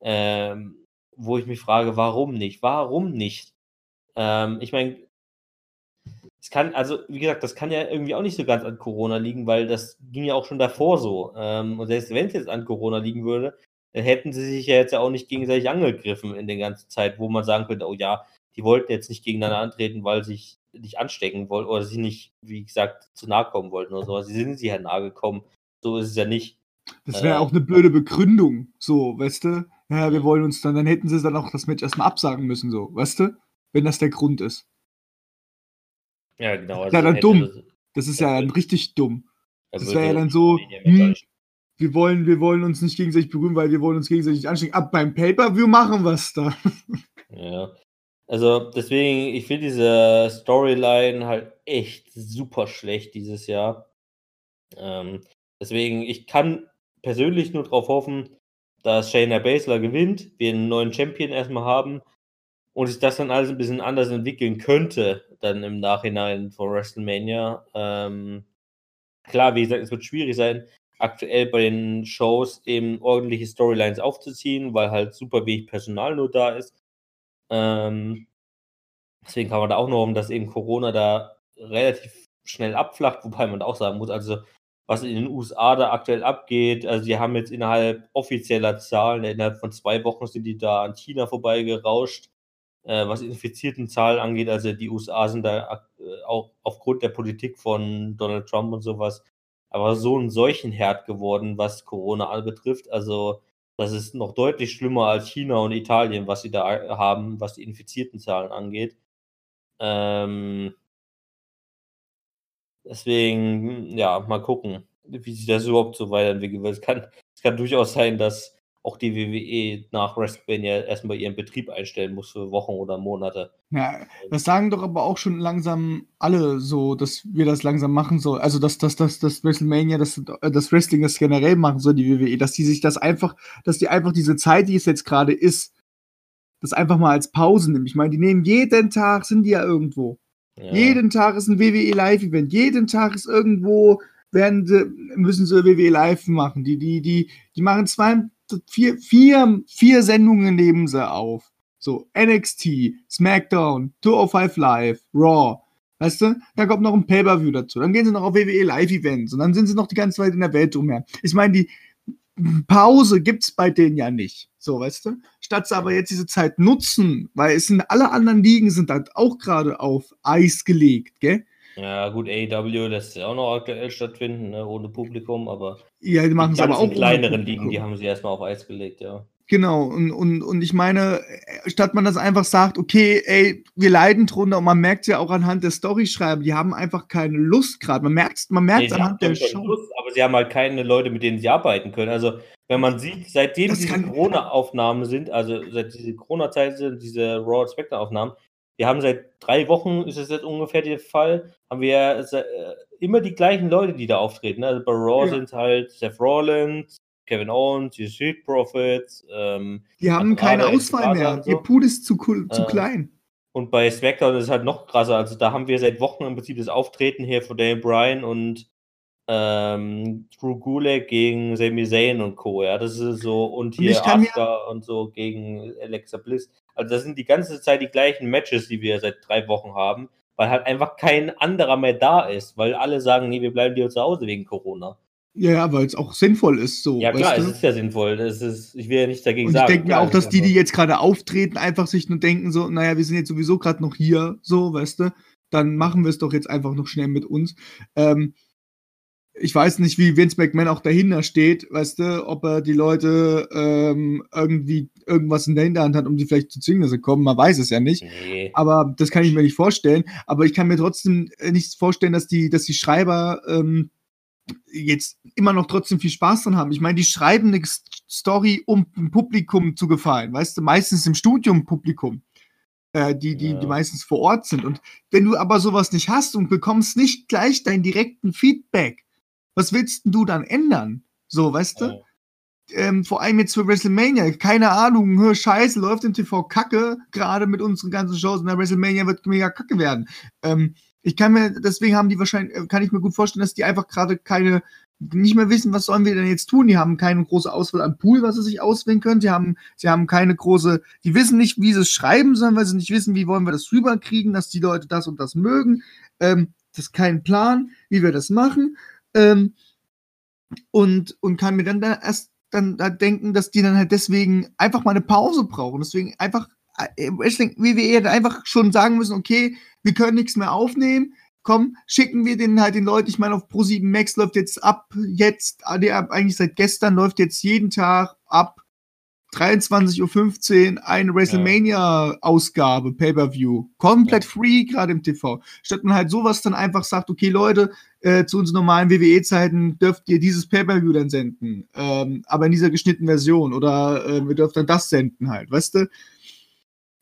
S2: Ähm, wo ich mich frage, warum nicht? Warum nicht? Ähm, ich meine, es kann, also wie gesagt, das kann ja irgendwie auch nicht so ganz an Corona liegen, weil das ging ja auch schon davor so. Ähm, und selbst wenn es jetzt an Corona liegen würde, dann hätten sie sich ja jetzt ja auch nicht gegenseitig angegriffen in der ganzen Zeit, wo man sagen könnte, oh ja, die wollten jetzt nicht gegeneinander antreten, weil sie sich nicht anstecken wollten oder sie nicht, wie gesagt, zu nahe kommen wollten oder sowas. Sie sind sich ja nahe gekommen. So ist es ja nicht.
S3: Das wäre
S2: Äh,
S3: auch eine blöde Begründung, so, weißt du? ja, wir wollen uns dann, dann hätten sie dann auch das Match erstmal absagen müssen, so, weißt du? Wenn das der Grund ist.
S2: Ja, genau.
S3: Ja, dann dumm.
S2: das-
S3: Das ist ja dann richtig dumm. Das
S2: würde
S3: wäre ja dann so, hm, wir wollen, wir wollen uns nicht gegenseitig berühmen, weil wir wollen uns gegenseitig anstecken. Ab beim Pay-Per-View machen wir es da.
S2: Ja. Also deswegen, ich finde diese Storyline halt echt super schlecht dieses Jahr. Ähm, deswegen, ich kann persönlich nur darauf hoffen, dass Shayna Baszler gewinnt, wir einen neuen Champion erstmal haben und sich das dann alles ein bisschen anders entwickeln könnte, dann im Nachhinein vor WrestleMania. Ähm, klar, wie gesagt, es wird schwierig sein, aktuell bei den Shows eben ordentliche Storylines aufzuziehen, weil halt super wenig Personal nur da ist. Ähm, deswegen kann man da auch nur hoffen, dass eben Corona da relativ schnell abflacht, wobei man auch sagen muss, also was in den USA da aktuell abgeht, also die haben jetzt innerhalb offizieller Zahlen, innerhalb von zwei Wochen sind die da an China vorbeigerauscht, äh, was infizierten Zahlen angeht, also die USA sind da äh, auch aufgrund der Politik von Donald Trump und sowas, aber so ein Seuchenherd geworden, was Corona anbetrifft, also das ist noch deutlich schlimmer als China und Italien, was sie da haben, was die infizierten Zahlen angeht. Ähm, deswegen, ja, mal gucken, wie sich das überhaupt so weiterentwickelt. Weil es kann, es kann durchaus sein, dass auch die WWE nach WrestleMania erstmal ihren Betrieb einstellen muss für Wochen oder Monate.
S3: Ja, das sagen doch aber auch schon langsam alle so, dass wir das langsam machen sollen. Also, dass das, das, das WrestleMania, das, das Wrestling das generell machen soll, die WWE, dass die sich das einfach, dass die einfach diese Zeit, die es jetzt gerade ist, das einfach mal als Pause nehmen. Ich meine, die nehmen jeden Tag, sind die ja irgendwo.
S2: Ja.
S3: Jeden Tag ist ein WWE Live-Event. Jeden Tag ist irgendwo, werden sie, müssen sie WWE Live machen. Die, die, die, die machen zwei, vier, vier, vier Sendungen nehmen sie auf. So, NXT, SmackDown, 205 Live, Raw. Weißt du? Dann kommt noch ein Pay-Per-View dazu. Dann gehen sie noch auf WWE Live-Events. Und dann sind sie noch die ganze Zeit in der Welt rumher. Ich meine, die Pause gibt's bei denen ja nicht. So, weißt du? Statt sie aber jetzt diese Zeit nutzen, weil es sind alle anderen Ligen sind halt auch gerade auf Eis gelegt, gell?
S2: ja, gut, AEW lässt ja auch noch aktuell stattfinden, ne, ohne Publikum, aber
S3: Ja, die machen es
S2: die
S3: aber auch. ohne
S2: kleineren. Ligen, die haben sie erstmal auf Eis gelegt, ja.
S3: Genau, und, und, und ich meine, äh, statt man das einfach sagt, okay, ey, wir leiden drunter und man merkt ja auch anhand der Storyschreiber, die haben einfach keine Lust gerade. Man merkt man
S2: Nee,
S3: merkt
S2: sie
S3: anhand
S2: haben
S3: der Show.
S2: Lust, aber sie haben halt keine Leute, mit denen sie arbeiten können. Also, wenn man sieht, seitdem
S3: Das
S2: diese Corona-Aufnahmen sind, also seit diese Corona-Zeit sind, diese Raw Spectre-Aufnahmen, wir haben seit drei Wochen, ist es jetzt ungefähr der Fall, haben wir äh, immer die gleichen Leute, die da auftreten. Also bei Raw
S3: Ja.
S2: sind halt Seth Rollins, Kevin Owens, die Street Profits, ähm,
S3: Die haben
S2: Andrade,
S3: keine Auswahl mehr.
S2: und so.
S3: Ihr Pool ist zu, cool- zu
S2: Äh,
S3: klein.
S2: und bei SmackDown ist es halt noch krasser. Also da haben wir seit Wochen im Prinzip das Auftreten hier von Daniel Bryan und ähm, Drew Gulak gegen Sami Zayn und Co. Ja, das ist so und
S3: Und
S2: hier
S3: mir-
S2: Asuka und so gegen Alexa Bliss. Also das sind die ganze Zeit die gleichen Matches, die wir seit drei Wochen haben, weil halt einfach kein anderer mehr da ist, weil alle sagen, nee, wir bleiben hier zu Hause wegen Corona.
S3: Ja, ja, weil es auch sinnvoll ist so.
S2: Ja klar,
S3: weißt
S2: es
S3: du?
S2: ist ja sinnvoll. Das ist, ich will ja nichts dagegen
S3: Und ich
S2: sagen.
S3: denke mir auch, dass die, die jetzt gerade auftreten, einfach sich nur denken, so, naja, wir sind jetzt sowieso gerade noch hier, so, weißt du, dann machen wir es doch jetzt einfach noch schnell mit uns. Ähm, ich weiß nicht, wie Vince McMahon auch dahinter steht, weißt du, ob er die Leute ähm, irgendwie irgendwas in der Hinterhand hat, um die vielleicht zu zwingen, dass sie kommen, man weiß es ja nicht.
S2: Nee.
S3: Aber das kann ich mir nicht vorstellen. Aber ich kann mir trotzdem äh, nicht vorstellen, dass die, dass die Schreiber ähm, jetzt immer noch trotzdem viel Spaß dran haben. Ich meine, die schreiben eine Story, um dem Publikum zu gefallen, weißt du, meistens im Studium Publikum, äh, die, die,
S2: Ja.
S3: die meistens vor Ort sind. Und wenn du aber sowas nicht hast und bekommst nicht gleich deinen direkten Feedback, was willst du dann ändern? So, weißt du?
S2: Ja.
S3: ähm, vor allem jetzt für WrestleMania, keine Ahnung, hör, scheiße, läuft im TV kacke, gerade mit unseren ganzen Shows und der WrestleMania wird mega kacke werden. Ähm, ich kann mir, deswegen haben die wahrscheinlich, äh, kann ich mir gut vorstellen, dass die einfach gerade keine, nicht mehr wissen, was sollen wir denn jetzt tun. Die haben keine große Auswahl am Pool, was sie sich auswählen können. Sie haben, sie haben keine große, die wissen nicht, wie sie es schreiben sollen, weil sie nicht wissen, wie wollen wir das rüberkriegen, dass die Leute das und das mögen. Ähm, das ist kein Plan, wie wir das machen. Ähm, und, und kann mir dann da erst dann da denken, dass die dann halt deswegen einfach mal eine Pause brauchen. Deswegen einfach, Wrestling, WWE hätte einfach schon sagen müssen, okay, wir können nichts mehr aufnehmen. Komm, schicken wir den halt den Leuten. Ich meine, auf Pro7 Max läuft jetzt ab, jetzt, ah, eigentlich seit gestern läuft jetzt jeden Tag ab 23.15 Uhr eine WrestleMania-Ausgabe, Pay-Per-View. Komplett free, gerade im TV. Statt man halt sowas dann einfach sagt, okay, Leute, äh, zu unseren normalen WWE-Zeiten dürft ihr dieses Pay-Per-View dann senden. Ähm, aber in dieser geschnittenen Version. Oder äh, wir dürfen dann das senden halt, weißt du?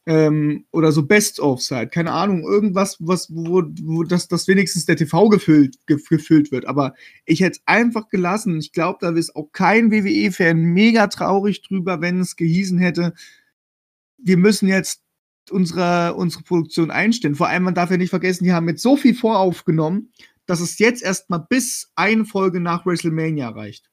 S3: Ähm, oder so Best-ofs halt, keine Ahnung, irgendwas, was, wo, wo das, das wenigstens der TV gefüllt, gefüllt wird. Aber ich hätte es einfach gelassen. Ich glaube, da ist auch kein WWE-Fan mega traurig drüber, wenn es gehießen hätte, wir müssen jetzt unsere, unsere Produktion einstellen. Vor allem, man darf ja nicht vergessen, die haben jetzt so viel voraufgenommen, dass es jetzt erstmal bis eine Folge nach WrestleMania reicht.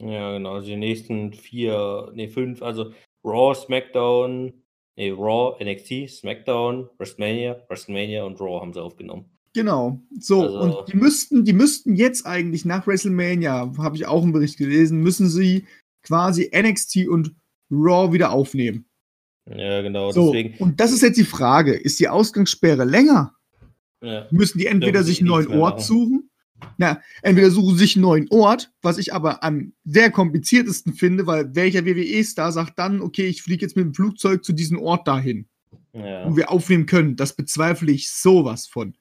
S2: Ja, genau. Also die nächsten vier, nee, fünf, also Raw, SmackDown, Nee, Raw, NXT, SmackDown, WrestleMania, WrestleMania und Raw haben sie aufgenommen.
S3: Genau. So, also, und die müssten, die müssten jetzt eigentlich nach WrestleMania, habe ich auch einen Bericht gelesen, müssen sie quasi NXT und Raw wieder aufnehmen.
S2: Ja, genau.
S3: So, deswegen. Und das ist jetzt die Frage: Ist die Ausgangssperre länger? Ja. Müssen die entweder sich einen neuen Ort machen. suchen na, entweder suchen sich einen neuen Ort, was ich aber am sehr kompliziertesten finde, weil welcher WWE-Star sagt dann, okay, ich fliege jetzt mit dem Flugzeug zu diesem Ort dahin, ja. wo wir aufnehmen können. Das bezweifle ich sowas von.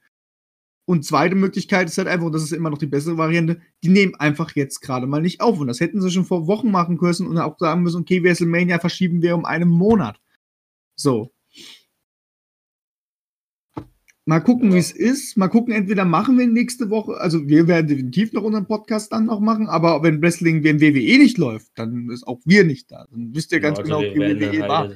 S3: Und zweite Möglichkeit ist halt einfach, und das ist immer noch die bessere Variante, die nehmen einfach jetzt gerade mal nicht auf. Und das hätten sie schon vor Wochen machen können und auch sagen müssen, okay, WrestleMania verschieben wir um einen Monat. So. Mal gucken, ja. wie es ist. Mal gucken, entweder machen wir nächste Woche, also wir werden definitiv noch unseren Podcast dann noch machen, aber wenn Wrestling, wenn WWE nicht läuft, dann ist auch wir nicht da. Dann wisst ihr ganz genau, also genau, wie WWE
S2: halt, war.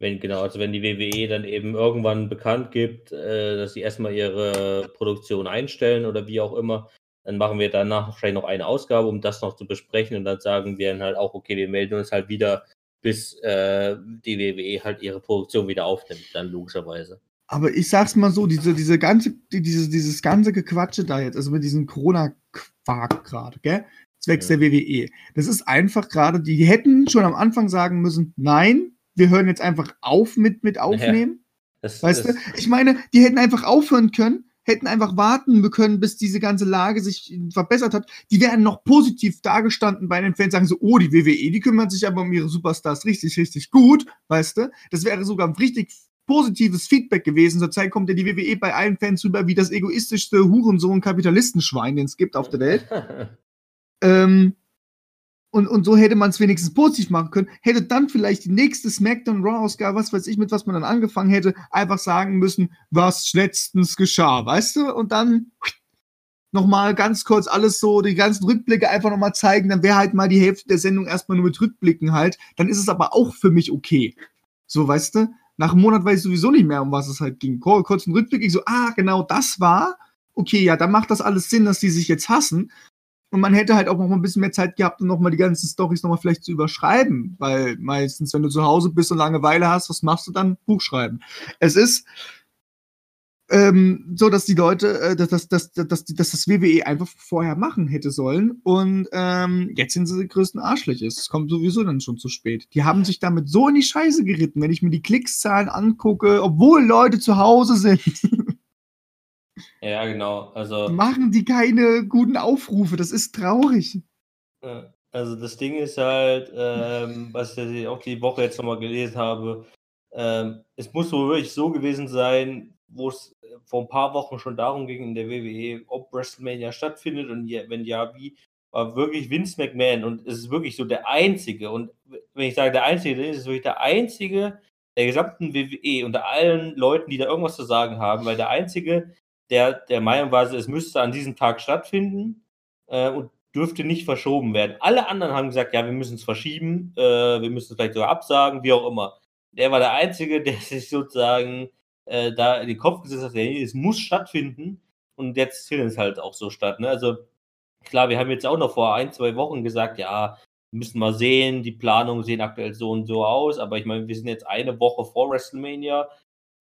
S2: Wenn, genau, also wenn die WWE dann eben irgendwann bekannt gibt, äh, dass sie erstmal ihre Produktion einstellen oder wie auch immer, dann machen wir danach vielleicht noch eine Ausgabe, um das noch zu besprechen und dann sagen wir dann halt auch, okay, wir melden uns halt wieder, bis äh, die WWE halt ihre Produktion wieder aufnimmt, dann logischerweise.
S3: Aber ich sag's mal so, diese, diese ganze, diese, dieses ganze Gequatsche da jetzt, also mit diesem Corona-Quark gerade, gell? Zwecks ja. der WWE. Das ist einfach gerade, die hätten schon am Anfang sagen müssen, nein, wir hören jetzt einfach auf mit, mit aufnehmen. Ja. Das, weißt das, du? Ich meine, die hätten einfach aufhören können, hätten einfach warten können, bis diese ganze Lage sich verbessert hat. Die wären noch positiv dargestanden bei den Fans, sagen so, oh, die WWE, die kümmern sich aber um ihre Superstars richtig, richtig gut, weißt du? Das wäre sogar ein richtig positives Feedback gewesen. Zurzeit kommt ja die WWE bei allen Fans rüber wie das egoistischste Hurensohn-Kapitalistenschwein, den es gibt auf der Welt. ähm, und, und so hätte man es wenigstens positiv machen können. Hätte dann vielleicht die nächste SmackDown Raw-Ausgabe, was weiß ich, mit was man dann angefangen hätte, einfach sagen müssen, was letztens geschah, weißt du? Und dann nochmal ganz kurz alles so, die ganzen Rückblicke einfach nochmal zeigen, dann wäre halt mal die Hälfte der Sendung erstmal nur mit Rückblicken halt. Dann ist es aber auch für mich okay. So, weißt du? Nach einem Monat weiß ich sowieso nicht mehr, um was es halt ging. Kurz einen Rückblick, ich so, ah, genau das war. Okay, ja, dann macht das alles Sinn, dass die sich jetzt hassen. Und man hätte halt auch noch mal ein bisschen mehr Zeit gehabt, um nochmal die ganzen Storys nochmal vielleicht zu überschreiben. Weil meistens, wenn du zu Hause bist und Langeweile hast, was machst du dann? Buchschreiben. Es ist, ähm, so dass die Leute, äh, dass, dass, dass, dass, dass das WWE einfach vorher machen hätte sollen. Und ähm, jetzt sind sie die größten Arschlöcher. Es kommt sowieso dann schon zu spät. Die haben sich damit so in die Scheiße geritten, wenn ich mir die Klickszahlen angucke, obwohl Leute zu Hause sind.
S2: Ja, genau. Also
S3: machen die keine guten Aufrufe. Das ist traurig.
S2: Also das Ding ist halt, ähm, was ich auch die Woche jetzt nochmal gelesen habe, ähm, es muss wohl wirklich so gewesen sein, wo es äh, vor ein paar Wochen schon darum ging in der WWE, ob WrestleMania stattfindet und wenn ja, wie, war wirklich Vince McMahon und es ist wirklich so der Einzige und wenn ich sage der Einzige, dann ist es wirklich der Einzige der gesamten WWE unter allen Leuten, die da irgendwas zu sagen haben, weil der Einzige, der der Meinung war, es müsste an diesem Tag stattfinden äh, und dürfte nicht verschoben werden. Alle anderen haben gesagt, ja, wir müssen es verschieben, äh, wir müssen es vielleicht sogar absagen, wie auch immer. Der war der Einzige, der sich sozusagen äh, da in den Kopf gesetzt hat, es muss stattfinden und jetzt findet es halt auch so statt. Ne? Also klar, wir haben jetzt auch noch vor ein, zwei Wochen gesagt, ja, müssen wir sehen, die Planungen sehen aktuell so und so aus, aber ich meine, wir sind jetzt eine Woche vor WrestleMania.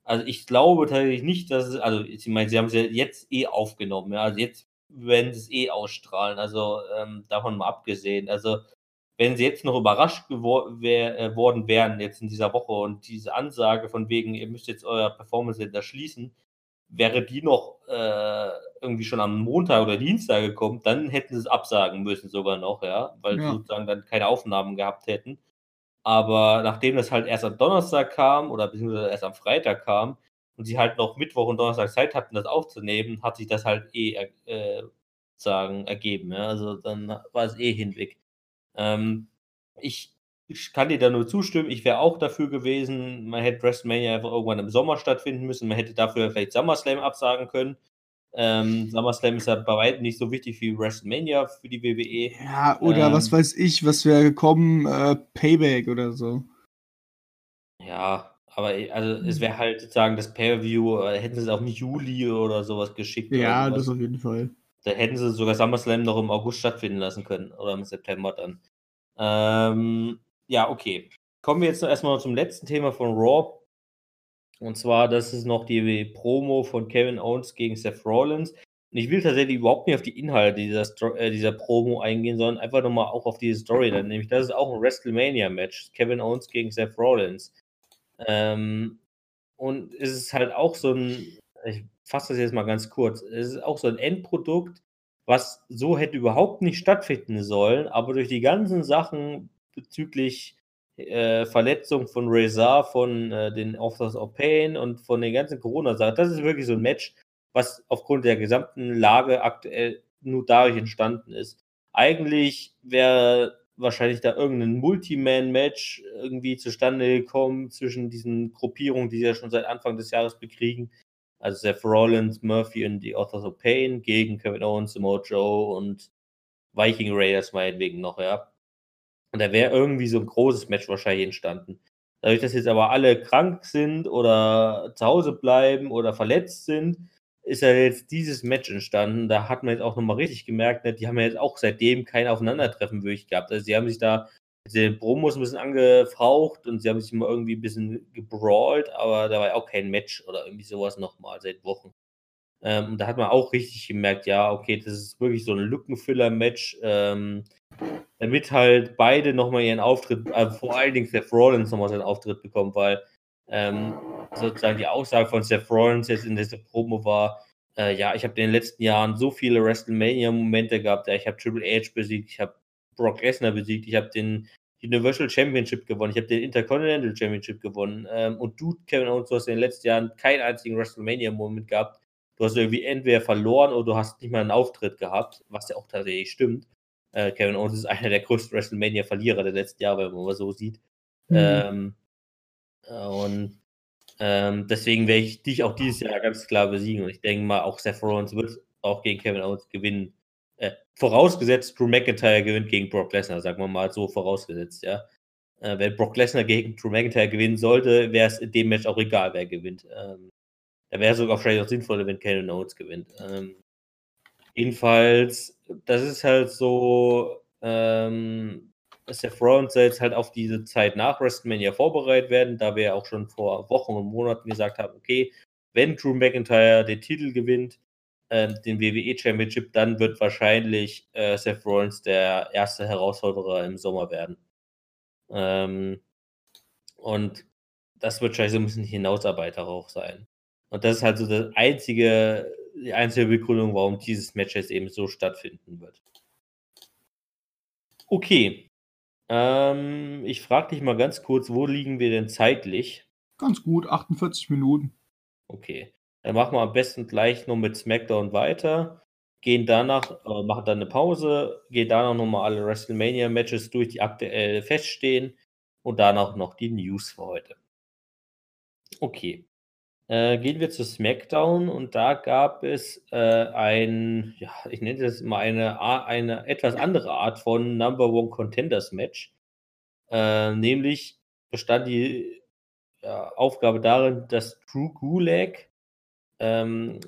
S2: Also ich glaube tatsächlich nicht, dass es, also ich meine, sie haben es ja jetzt eh aufgenommen, ja, also jetzt werden sie es eh ausstrahlen, also ähm, davon mal abgesehen. Also wenn sie jetzt noch überrascht gewor wär, äh, worden wären, jetzt in dieser Woche und diese Ansage von wegen, ihr müsst jetzt euer Performance Center schließen, wäre die noch äh, irgendwie schon am Montag oder Dienstag gekommen, dann hätten sie es absagen müssen sogar noch, ja, weil ja. sie sozusagen dann keine Aufnahmen gehabt hätten. Aber nachdem das halt erst am Donnerstag kam oder beziehungsweise erst am Freitag kam und sie halt noch Mittwoch und Donnerstag Zeit hatten, das aufzunehmen, hat sich das halt eh äh, sagen, ergeben. Ja? Also dann war es eh hinweg. Ähm, ich, ich kann dir da nur zustimmen. Ich wäre auch dafür gewesen, man hätte WrestleMania einfach irgendwann im Sommer stattfinden müssen. Man hätte dafür vielleicht SummerSlam absagen können. Ähm, SummerSlam ist ja bei weitem nicht so wichtig wie WrestleMania für die WWE.
S3: Ja, oder ähm, was weiß ich, was wäre gekommen, äh, Payback oder so.
S2: Ja, aber also es wäre halt sozusagen das Pay-View, äh, hätten sie es auch im Juli oder sowas geschickt.
S3: Ja, das auf jeden Fall.
S2: Da hätten sie sogar SummerSlam noch im August stattfinden lassen können oder im September dann. Ähm, ja, okay. Kommen wir jetzt noch erstmal zum letzten Thema von Raw. Und zwar, das ist noch die Promo von Kevin Owens gegen Seth Rollins. Und ich will tatsächlich überhaupt nicht auf die Inhalte dieser, äh, dieser Promo eingehen, sondern einfach nochmal auch auf diese Story. Dann nämlich, das ist auch ein WrestleMania-Match. Kevin Owens gegen Seth Rollins. Ähm, und es ist halt auch so ein, ich fasse das jetzt mal ganz kurz, es ist auch so ein Endprodukt, was so hätte überhaupt nicht stattfinden sollen, aber durch die ganzen Sachen bezüglich äh, Verletzung von Rezar, von äh, den Authors of Pain und von den ganzen Corona-Sachen. Das ist wirklich so ein Match, was aufgrund der gesamten Lage aktuell nur dadurch entstanden ist. Eigentlich wäre wahrscheinlich da irgendein Multiman-Match irgendwie zustande gekommen zwischen diesen Gruppierungen, die sie ja schon seit Anfang des Jahres bekriegen. Also Seth Rollins, Murphy und die Authors of Pain gegen Kevin Owens, Samoa Joe und Viking Raiders meinetwegen noch, ja. Und da wäre irgendwie so ein großes Match wahrscheinlich entstanden. Dadurch, dass jetzt aber alle krank sind oder zu Hause bleiben oder verletzt sind, ist ja jetzt dieses Match entstanden. Da hat man jetzt auch nochmal richtig gemerkt, ne, die haben ja jetzt auch seitdem kein Aufeinandertreffen wirklich gehabt. Also sie haben sich da den Promos ein bisschen angefaucht und sie haben sich mal irgendwie ein bisschen gebrawlt, aber da war ja auch kein Match oder irgendwie sowas nochmal seit Wochen. Ähm, da hat man auch richtig gemerkt, ja, okay, das ist wirklich so ein Lückenfüller-Match, ähm, damit halt beide nochmal ihren Auftritt, äh, vor allen Dingen Seth Rollins nochmal seinen Auftritt bekommen, weil ähm, sozusagen die Aussage von Seth Rollins jetzt in dieser Promo war, äh, ja, ich habe in den letzten Jahren so viele WrestleMania-Momente gehabt, ja, ich habe Triple H besiegt, ich habe Brock Lesnar besiegt, ich habe den Universal Championship gewonnen, ich habe den Intercontinental Championship gewonnen ähm, und du, Kevin Owens, du hast in den letzten Jahren keinen einzigen WrestleMania-Moment gehabt. Du hast irgendwie entweder verloren oder du hast nicht mal einen Auftritt gehabt, was ja auch tatsächlich stimmt. Äh, Kevin Owens ist einer der größten WrestleMania-Verlierer der letzten Jahre, wenn man mal so sieht. Mhm. Ähm, und ähm, deswegen werde ich dich auch dieses Jahr ganz klar besiegen. Und ich denke mal, auch Seth Rollins wird auch gegen Kevin Owens gewinnen. Äh, vorausgesetzt, Drew McIntyre gewinnt gegen Brock Lesnar, sagen wir mal so vorausgesetzt, ja. Äh, wenn Brock Lesnar gegen Drew McIntyre gewinnen sollte, wäre es in dem Match auch egal, wer gewinnt. Ähm, da wäre es sogar vielleicht auch sinnvoller, wenn Kevin Owens gewinnt. Ähm, jedenfalls, das ist halt so, ähm, dass der Rollins jetzt halt auf diese Zeit nach WrestleMania vorbereitet werden, da wir ja auch schon vor Wochen und Monaten gesagt haben, okay, wenn Drew McIntyre den Titel gewinnt, äh, den WWE Championship, dann wird wahrscheinlich äh, Seth Rollins der erste Herausforderer im Sommer werden. Ähm, und das wird wahrscheinlich so ein bisschen Hinausarbeit darauf sein. Und das ist halt so das einzige, die einzige Begründung, warum dieses Match jetzt eben so stattfinden wird. Okay, ähm, ich frage dich mal ganz kurz, wo liegen wir denn zeitlich?
S3: Ganz gut, 48 Minuten.
S2: Okay. Dann machen wir am besten gleich noch mit SmackDown weiter. Gehen danach, äh, machen dann eine Pause, gehen danach nochmal alle WrestleMania-Matches durch, die aktuell feststehen. Und danach noch die News für heute. Okay. Äh, gehen wir zu SmackDown und da gab es äh, ein, ja, ich nenne das mal eine, eine etwas andere Art von Number One Contenders Match. Äh, nämlich bestand die Aufgabe darin, dass Drew Gulag ähm,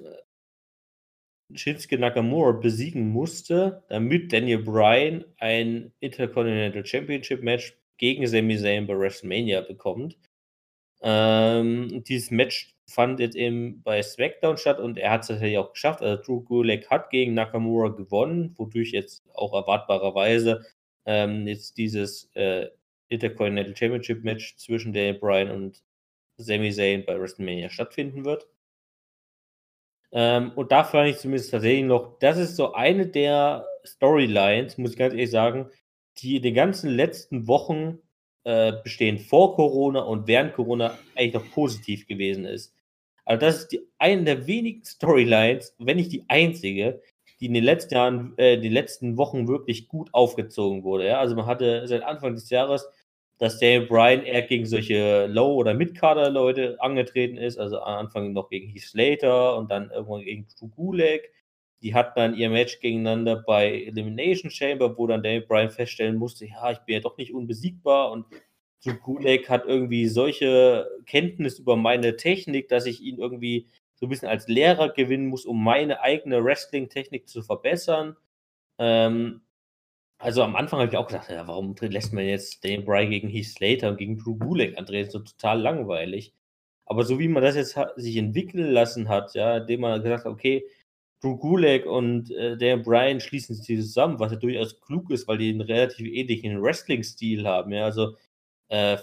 S2: Shinsuke Nakamura besiegen musste, damit Daniel Bryan ein Intercontinental Championship Match gegen Sami Zayn bei WrestleMania bekommt. Ähm, dieses Match fand jetzt eben bei SmackDown statt und er hat es tatsächlich auch geschafft. Also Drew Gulak hat gegen Nakamura gewonnen, wodurch jetzt auch erwartbarerweise ähm, jetzt dieses äh, Intercontinental Championship Match zwischen Daniel Bryan und Sami Zayn bei WrestleMania stattfinden wird. Ähm, und da fand ich zumindest tatsächlich noch, das ist so eine der Storylines, muss ich ganz ehrlich sagen, die in den ganzen letzten Wochen äh, Bestehen vor Corona und während Corona eigentlich noch positiv gewesen ist. Also das ist die, eine der wenigen Storylines, wenn nicht die einzige, die in den letzten Jahren, äh, den letzten Wochen wirklich gut aufgezogen wurde. Ja? Also man hatte seit Anfang des Jahres, dass Daniel Bryan eher gegen solche Low- oder Mid-Kader-Leute angetreten ist, also am Anfang noch gegen Heath Slater und dann irgendwann gegen Drew Gulak. Die hatten dann ihr Match gegeneinander bei Elimination Chamber, wo dann Daniel Bryan feststellen musste, ja, ich bin ja doch nicht unbesiegbar und Drew Gulak hat irgendwie solche Kenntnis über meine Technik, dass ich ihn irgendwie so ein bisschen als Lehrer gewinnen muss, um meine eigene Wrestling-Technik zu verbessern. Ähm, also am Anfang habe ich auch gesagt, ja, warum lässt man jetzt Daniel Bryan gegen Heath Slater und gegen Drew Gulak antreten? So total langweilig. Aber so wie man das jetzt sich entwickeln lassen hat, ja, indem man gesagt hat, okay, Drew Gulak und äh, Daniel Bryan schließen sich zusammen, was ja durchaus klug ist, weil die einen relativ ähnlichen Wrestling-Stil haben, ja, also äh,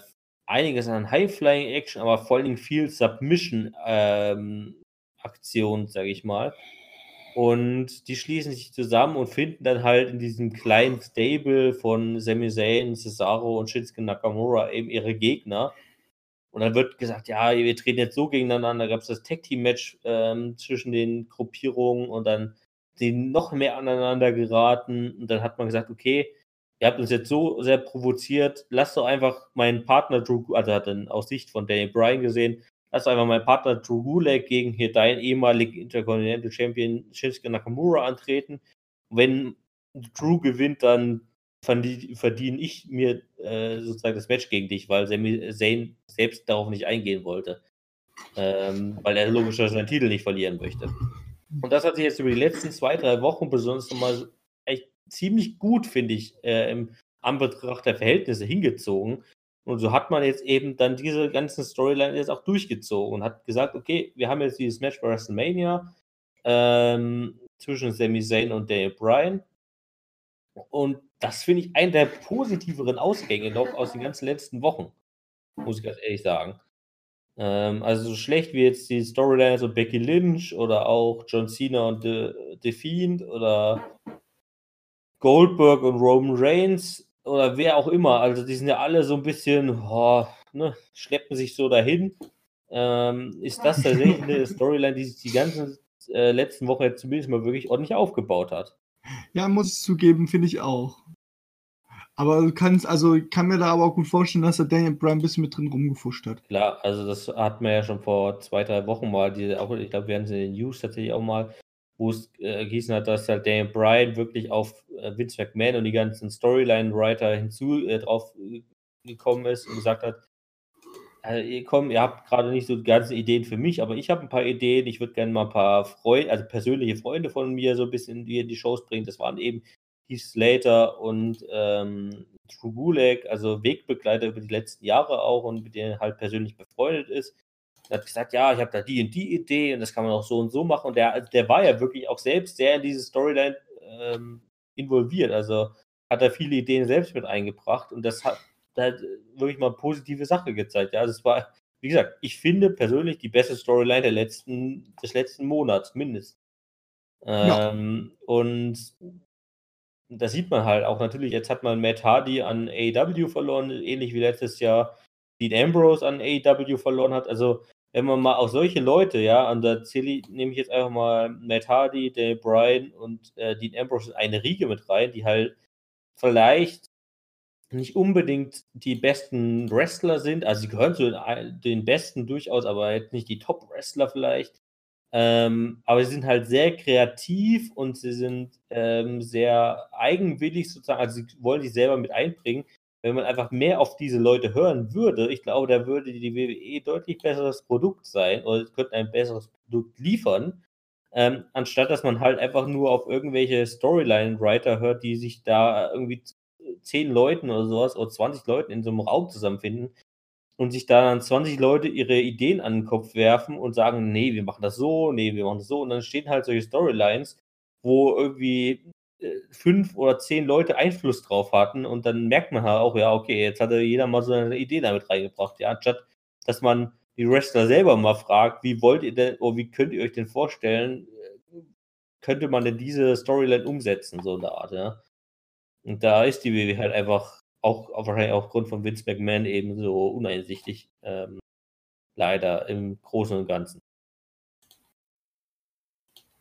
S2: einiges an High-Flying-Action, aber vor allen Dingen viel Submission-Aktion, ähm, sage ich mal. Und die schließen sich zusammen und finden dann halt in diesem kleinen Stable von Sami Zayn, Cesaro und Shinsuke Nakamura eben ihre Gegner. Und dann wird gesagt, ja, wir treten jetzt so gegeneinander. Da gab es das Tag-Team-Match ähm, zwischen den Gruppierungen und dann sind noch mehr aneinander geraten. Und dann hat man gesagt, okay, ihr habt uns jetzt so sehr provoziert, lasst doch einfach meinen Partner Drew, also hat dann aus Sicht von Daniel Bryan gesehen, lass einfach meinen Partner Drew Gulak gegen hier deinen ehemaligen Intercontinental Champion Shinsuke Nakamura antreten. Wenn Drew gewinnt, dann verdiene ich mir äh, sozusagen das Match gegen dich, weil Sami Zayn selbst darauf nicht eingehen wollte. Ähm, weil er logischerweise seinen Titel nicht verlieren möchte. Und das hat sich jetzt über die letzten zwei, drei Wochen besonders nochmal echt ziemlich gut, finde ich, äh, im Anbetracht der Verhältnisse hingezogen. Und so hat man jetzt eben dann diese ganzen Storyline jetzt auch durchgezogen und hat gesagt, okay, wir haben jetzt dieses Match bei WrestleMania ähm, zwischen Sami Zayn und Daniel Bryan. Und das finde ich einen der positiveren Ausgänge noch aus den ganzen letzten Wochen, muss ich ganz ehrlich sagen. Ähm, also so schlecht wie jetzt die Storyline so Becky Lynch oder auch John Cena und The, The Fiend oder Goldberg und Roman Reigns oder wer auch immer, also die sind ja alle so ein bisschen, oh, ne, schleppen sich so dahin. Ähm, ist das tatsächlich eine Storyline, die sich die ganzen äh, letzten Wochen jetzt zumindest mal wirklich ordentlich aufgebaut hat?
S3: Ja, muss ich zugeben, finde ich auch. Aber du kannst, also ich kann mir da aber auch gut vorstellen, dass der Daniel Bryan ein bisschen mit drin rumgefuscht hat.
S2: Klar, also das hat man ja schon vor zwei, drei Wochen mal, die, auch, ich glaube, wir haben es in den News tatsächlich auch mal, wo es äh, gießen hat, dass halt Daniel Bryan wirklich auf äh, Vince McMahon und die ganzen Storyline-Writer hinzu äh, drauf äh, gekommen ist und gesagt hat, also, ihr, komm, ihr habt gerade nicht so die ganzen Ideen für mich, aber ich habe ein paar Ideen. Ich würde gerne mal ein paar Freunde, also persönliche Freunde von mir so ein bisschen in die Shows bringen. Das waren eben Heath Slater und ähm, Drew Gulak, also Wegbegleiter über die letzten Jahre auch und mit denen halt persönlich befreundet ist. Er hat gesagt, ja, ich habe da die und die Idee und das kann man auch so und so machen. Und der, der war ja wirklich auch selbst sehr in diese Storyline ähm, involviert. Also hat er viele Ideen selbst mit eingebracht und das hat, hat wirklich mal eine positive Sache gezeigt. Ja, also es war, wie gesagt, ich finde persönlich die beste Storyline der letzten, des letzten Monats mindestens. Ähm, ja. Und da sieht man halt auch natürlich, jetzt hat man Matt Hardy an AEW verloren, ähnlich wie letztes Jahr Dean Ambrose an AEW verloren hat. Also, wenn man mal auch solche Leute, ja, und da zähle nehme ich jetzt einfach mal Matt Hardy, Daniel Bryan und äh, Dean Ambrose in eine Riege mit rein, die halt vielleicht nicht unbedingt die besten Wrestler sind. Also, sie gehören zu den, den besten durchaus, aber jetzt nicht die Top-Wrestler vielleicht. Ähm, aber sie sind halt sehr kreativ und sie sind ähm, sehr eigenwillig sozusagen, also sie wollen sich selber mit einbringen. Wenn man einfach mehr auf diese Leute hören würde, ich glaube, da würde die WWE deutlich besseres Produkt sein oder könnte ein besseres Produkt liefern, ähm, anstatt dass man halt einfach nur auf irgendwelche Storyline-Writer hört, die sich da irgendwie zehn Leuten oder sowas oder 20 Leuten in so einem Raum zusammenfinden und sich da dann 20 Leute ihre Ideen an den Kopf werfen und sagen, nee, wir machen das so, nee, wir machen das so. Und dann stehen halt solche Storylines, wo irgendwie äh, fünf oder zehn Leute Einfluss drauf hatten und dann merkt man halt auch, ja, okay, jetzt hatte jeder mal so eine Idee damit reingebracht, ja, anstatt dass man die Wrestler selber mal fragt, wie wollt ihr denn, oder wie könnt ihr euch denn vorstellen, äh, könnte man denn diese Storyline umsetzen, so in der Art, ja. Und da ist die WWE halt einfach auch wahrscheinlich aufgrund von Vince McMahon eben so uneinsichtig. Ähm, leider im Großen und Ganzen.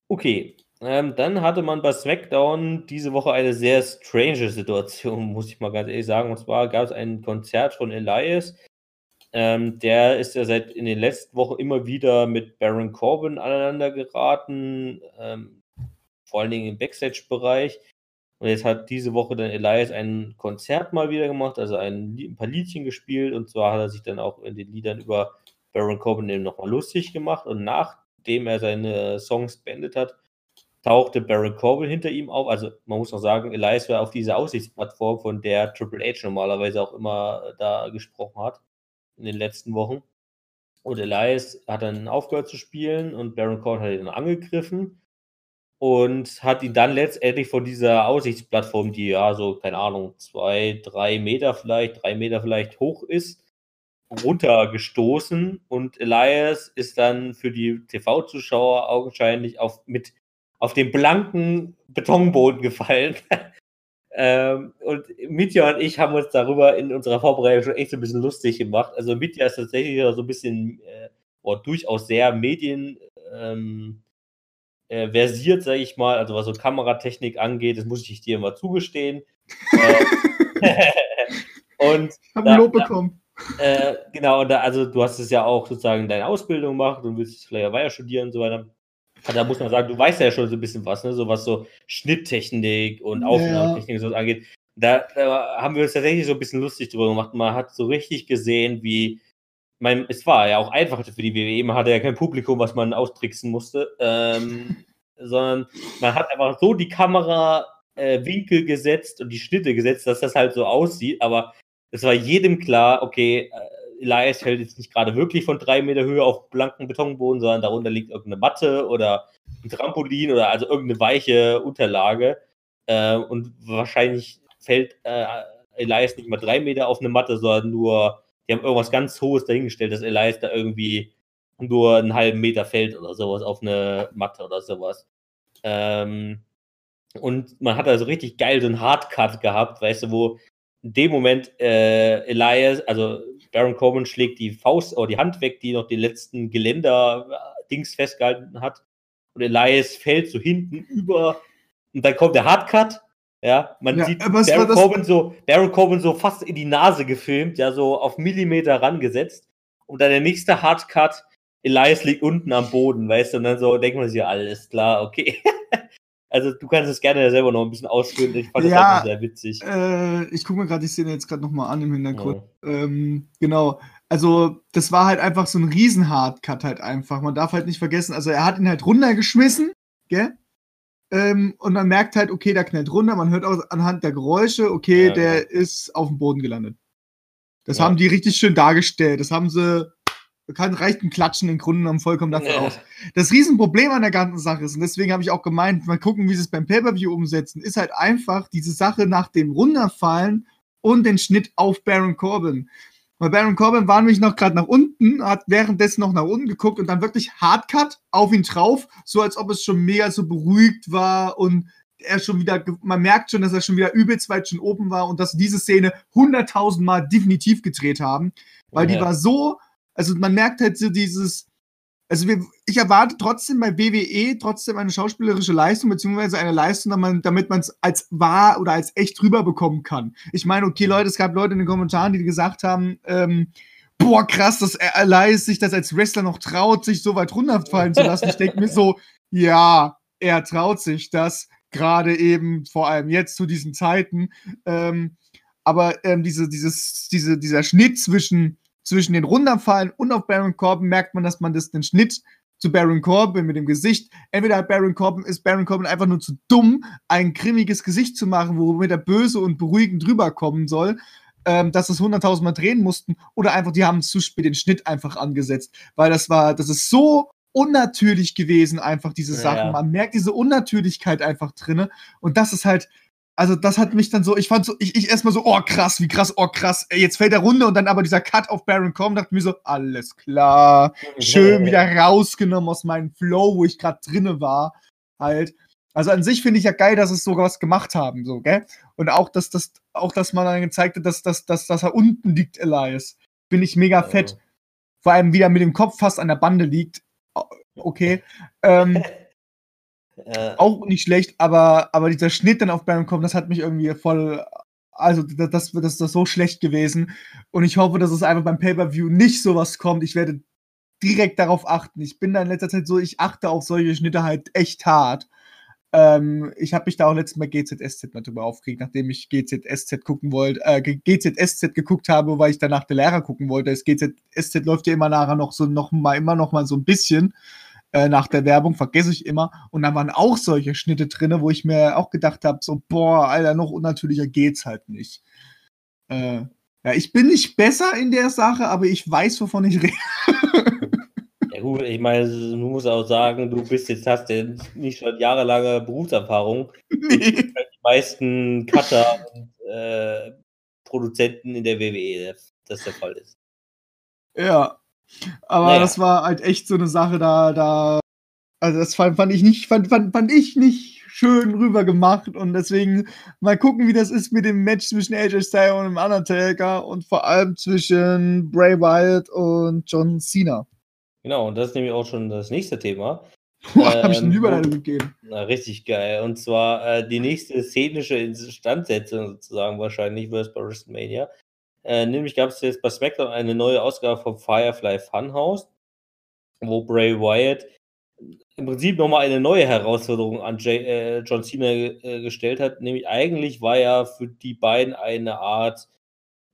S2: Okay, ähm, dann hatte man bei SmackDown diese Woche eine sehr strange Situation, muss ich mal ganz ehrlich sagen. Und zwar gab es ein Konzert von Elias. Ähm, der ist ja seit in den letzten Wochen immer wieder mit Baron Corbin aneinander geraten, ähm, vor allen Dingen im Backstage-Bereich. Und jetzt hat diese Woche dann Elias ein Konzert mal wieder gemacht, also ein, ein, paar Liedchen gespielt. Und zwar hat er sich dann auch in den Liedern über Baron Corbin eben nochmal lustig gemacht. Und nachdem er seine Songs beendet hat, tauchte Baron Corbin hinter ihm auf. Also man muss noch sagen, Elias war auf dieser Aussichtsplattform, von der Triple H normalerweise auch immer äh, da gesprochen hat in den letzten Wochen. Und Elias hat dann aufgehört zu spielen und Baron Corbin hat ihn angegriffen und hat ihn dann letztendlich von dieser Aussichtsplattform, die ja so, keine Ahnung, zwei, drei Meter vielleicht, drei Meter vielleicht hoch ist, runtergestoßen und Elias ist dann für die TV-Zuschauer augenscheinlich auf, mit auf den blanken Betonboden gefallen. ähm, und Mitya und ich haben uns darüber in unserer Vorbereitung schon echt so ein bisschen lustig gemacht. Also Mitya ist tatsächlich so ein bisschen, äh, oh, durchaus sehr Medien ähm, äh, versiert, sage ich mal, also was so Kameratechnik angeht, das muss ich dir immer zugestehen. äh, und
S3: ich habe Lob bekommen.
S2: Äh, genau, und da, also du hast es ja auch sozusagen deine Ausbildung gemacht und willst vielleicht weiter studieren und so weiter. Da muss man sagen, du weißt ja schon so ein bisschen was, ne? so was so Schnitttechnik und Aufnahmetechnik ja. so angeht. Da, da, haben wir uns tatsächlich so ein bisschen lustig drüber gemacht. Man hat so richtig gesehen, wie, mein, es war ja auch einfacher für die WWE, man hatte ja kein Publikum, was man austricksen musste, ähm, sondern man hat einfach so die Kamerawinkel äh, gesetzt und die Schnitte gesetzt, dass das halt so aussieht, aber es war jedem klar, okay, äh, Elias fällt jetzt nicht gerade wirklich von drei Meter Höhe auf blanken Betonboden, sondern darunter liegt irgendeine Matte oder ein Trampolin oder also irgendeine weiche Unterlage. Äh, und wahrscheinlich fällt äh, Elias nicht mal drei Meter auf eine Matte, sondern nur, die haben irgendwas ganz Hohes dahingestellt, dass Elias da irgendwie nur einen halben Meter fällt oder sowas auf eine Matte oder sowas. Ähm, und man hat also richtig geil so einen Hardcut gehabt, weißt du, wo in dem Moment äh, Elias, also Baron Corbin schlägt die Faust oder die Hand weg, die noch den letzten Geländer-Dings festgehalten hat. Und Elias fällt so hinten über und dann kommt der Hardcut. Ja, man ja, sieht Baron Corbin, so, Baron Corbin so fast in die Nase gefilmt, ja, so auf Millimeter rangesetzt. Und dann der nächste Hardcut, Elias liegt unten am Boden, weißt du, und dann so denkt man sich, ja, alles klar, okay. Also du kannst es gerne selber noch ein bisschen ausführen. Ich fand ja, das sehr witzig.
S3: Äh, ich gucke mir gerade die Szene jetzt gerade nochmal an im Hintergrund. Ja. Ähm, genau. Also das war halt einfach so ein riesen Hardcut halt einfach. Man darf halt nicht vergessen, also er hat ihn halt runtergeschmissen, gell? Ähm, und man merkt halt, okay, der knallt runter. Man hört auch anhand der Geräusche, okay, ja, der ist auf dem Boden gelandet. Das haben die richtig schön dargestellt. Das haben sie kann, reicht ein Klatschen im Grunde genommen vollkommen dafür ja. aus. Das Riesenproblem an der ganzen Sache ist, und deswegen habe ich auch gemeint, mal gucken, wie sie es beim Pay-Per-View umsetzen, ist halt einfach diese Sache nach dem Runterfallen und den Schnitt auf Baron Corbin. Weil Baron Corbin war nämlich noch gerade nach unten, hat währenddessen noch nach unten geguckt und dann wirklich Hardcut auf ihn drauf, so als ob es schon mega so beruhigt war und er schon wieder, man merkt schon, dass er schon wieder übelst weit schon oben war und dass diese Szene hunderttausendmal definitiv gedreht haben, weil ja. die war so also man merkt halt so dieses, also wir, ich erwarte trotzdem bei WWE trotzdem eine schauspielerische Leistung, beziehungsweise eine Leistung, damit man es als wahr oder als echt rüberbekommen kann. Ich meine, okay, Leute, es gab Leute in den Kommentaren, die gesagt haben, ähm, boah, krass, dass Elias sich das als Wrestler noch traut, sich so weit runterfallen zu lassen. Ich denke mir so, ja, er traut sich das, gerade eben, vor allem jetzt zu diesen Zeiten. Ähm, aber ähm, diese, dieses, diese, dieser Schnitt zwischen zwischen den Runterfallen und auf Baron Corbin merkt man, dass man das den Schnitt zu Baron Corbin mit dem Gesicht. Entweder hat Baron Corbin, ist Baron Corbin einfach nur zu dumm, ein grimmiges Gesicht zu machen, womit er böse und beruhigend rüberkommen soll, ähm, dass es 100.000 Mal drehen mussten, oder einfach, die haben zu spät den Schnitt einfach angesetzt, weil das war, das ist so unnatürlich gewesen, einfach diese Sachen. Ja. Man merkt diese Unnatürlichkeit einfach drinne und das ist halt, also das hat mich dann so, ich fand so, ich, ich erstmal so, oh krass, wie krass, oh krass, ey, jetzt fällt der Runde und dann aber dieser Cut auf Baron Corbin, dachte mir so, alles klar, schön wieder rausgenommen aus meinem Flow, wo ich gerade drinne war, halt. Also an sich finde ich ja geil, dass es sogar was gemacht haben, so, gell? Und auch, dass, das, auch, dass man dann gezeigt hat, dass, dass, dass, dass er unten liegt, Elias. Finde ich mega fett. Vor allem, wie er mit dem Kopf fast an der Bande liegt. Okay. ähm,
S2: Äh,
S3: auch nicht schlecht, aber, aber dieser Schnitt dann auf Kopf, das hat mich irgendwie voll. Also, das, das, das ist so schlecht gewesen. Und ich hoffe, dass es einfach beim Pay-Per-View nicht sowas kommt. Ich werde direkt darauf achten. Ich bin da in letzter Zeit so, ich achte auf solche Schnitte halt echt hart. Ähm, ich habe mich da auch letztes Mal GZSZ mal drüber aufgeregt, nachdem ich GZSZ gucken wollte, äh, GZSZ geguckt habe, weil ich danach der Lehrer gucken wollte. Das GZSZ läuft ja immer nachher noch so noch mal immer noch mal so ein bisschen äh, nach der Werbung, vergesse ich immer. Und da waren auch solche Schnitte drin, wo ich mir auch gedacht habe, so, boah, Alter, noch unnatürlicher geht's halt nicht. Äh, ja, ich bin nicht besser in der Sache, aber ich weiß, wovon ich rede.
S2: ja gut, ich meine, du musst auch sagen, du bist jetzt, hast ja nicht schon jahrelange Berufserfahrung.
S3: nee.
S2: Die meisten Cutter und äh, Produzenten in der WWE, dass der Fall ist.
S3: Ja. Aber
S2: Naja.
S3: das war halt echt so eine Sache, da, da, also das fand, fand ich nicht, fand, fand, fand ich nicht schön rüber gemacht und deswegen mal gucken, wie das ist mit dem Match zwischen AJ Styles und dem Undertaker und vor allem zwischen Bray Wyatt und John Cena.
S2: Genau, und das ist nämlich auch schon das nächste Thema.
S3: Boah, hab ich eine
S2: Ähm,
S3: Überleitung gegeben.
S2: Na, richtig geil. Und zwar äh, die nächste szenische Instandsetzung sozusagen wahrscheinlich wird bei WrestleMania. Äh, nämlich gab es jetzt bei SmackDown eine neue Ausgabe vom Firefly Funhouse, wo Bray Wyatt im Prinzip nochmal eine neue Herausforderung an Jay, äh, John Cena äh, gestellt hat. Nämlich eigentlich war ja für die beiden eine Art,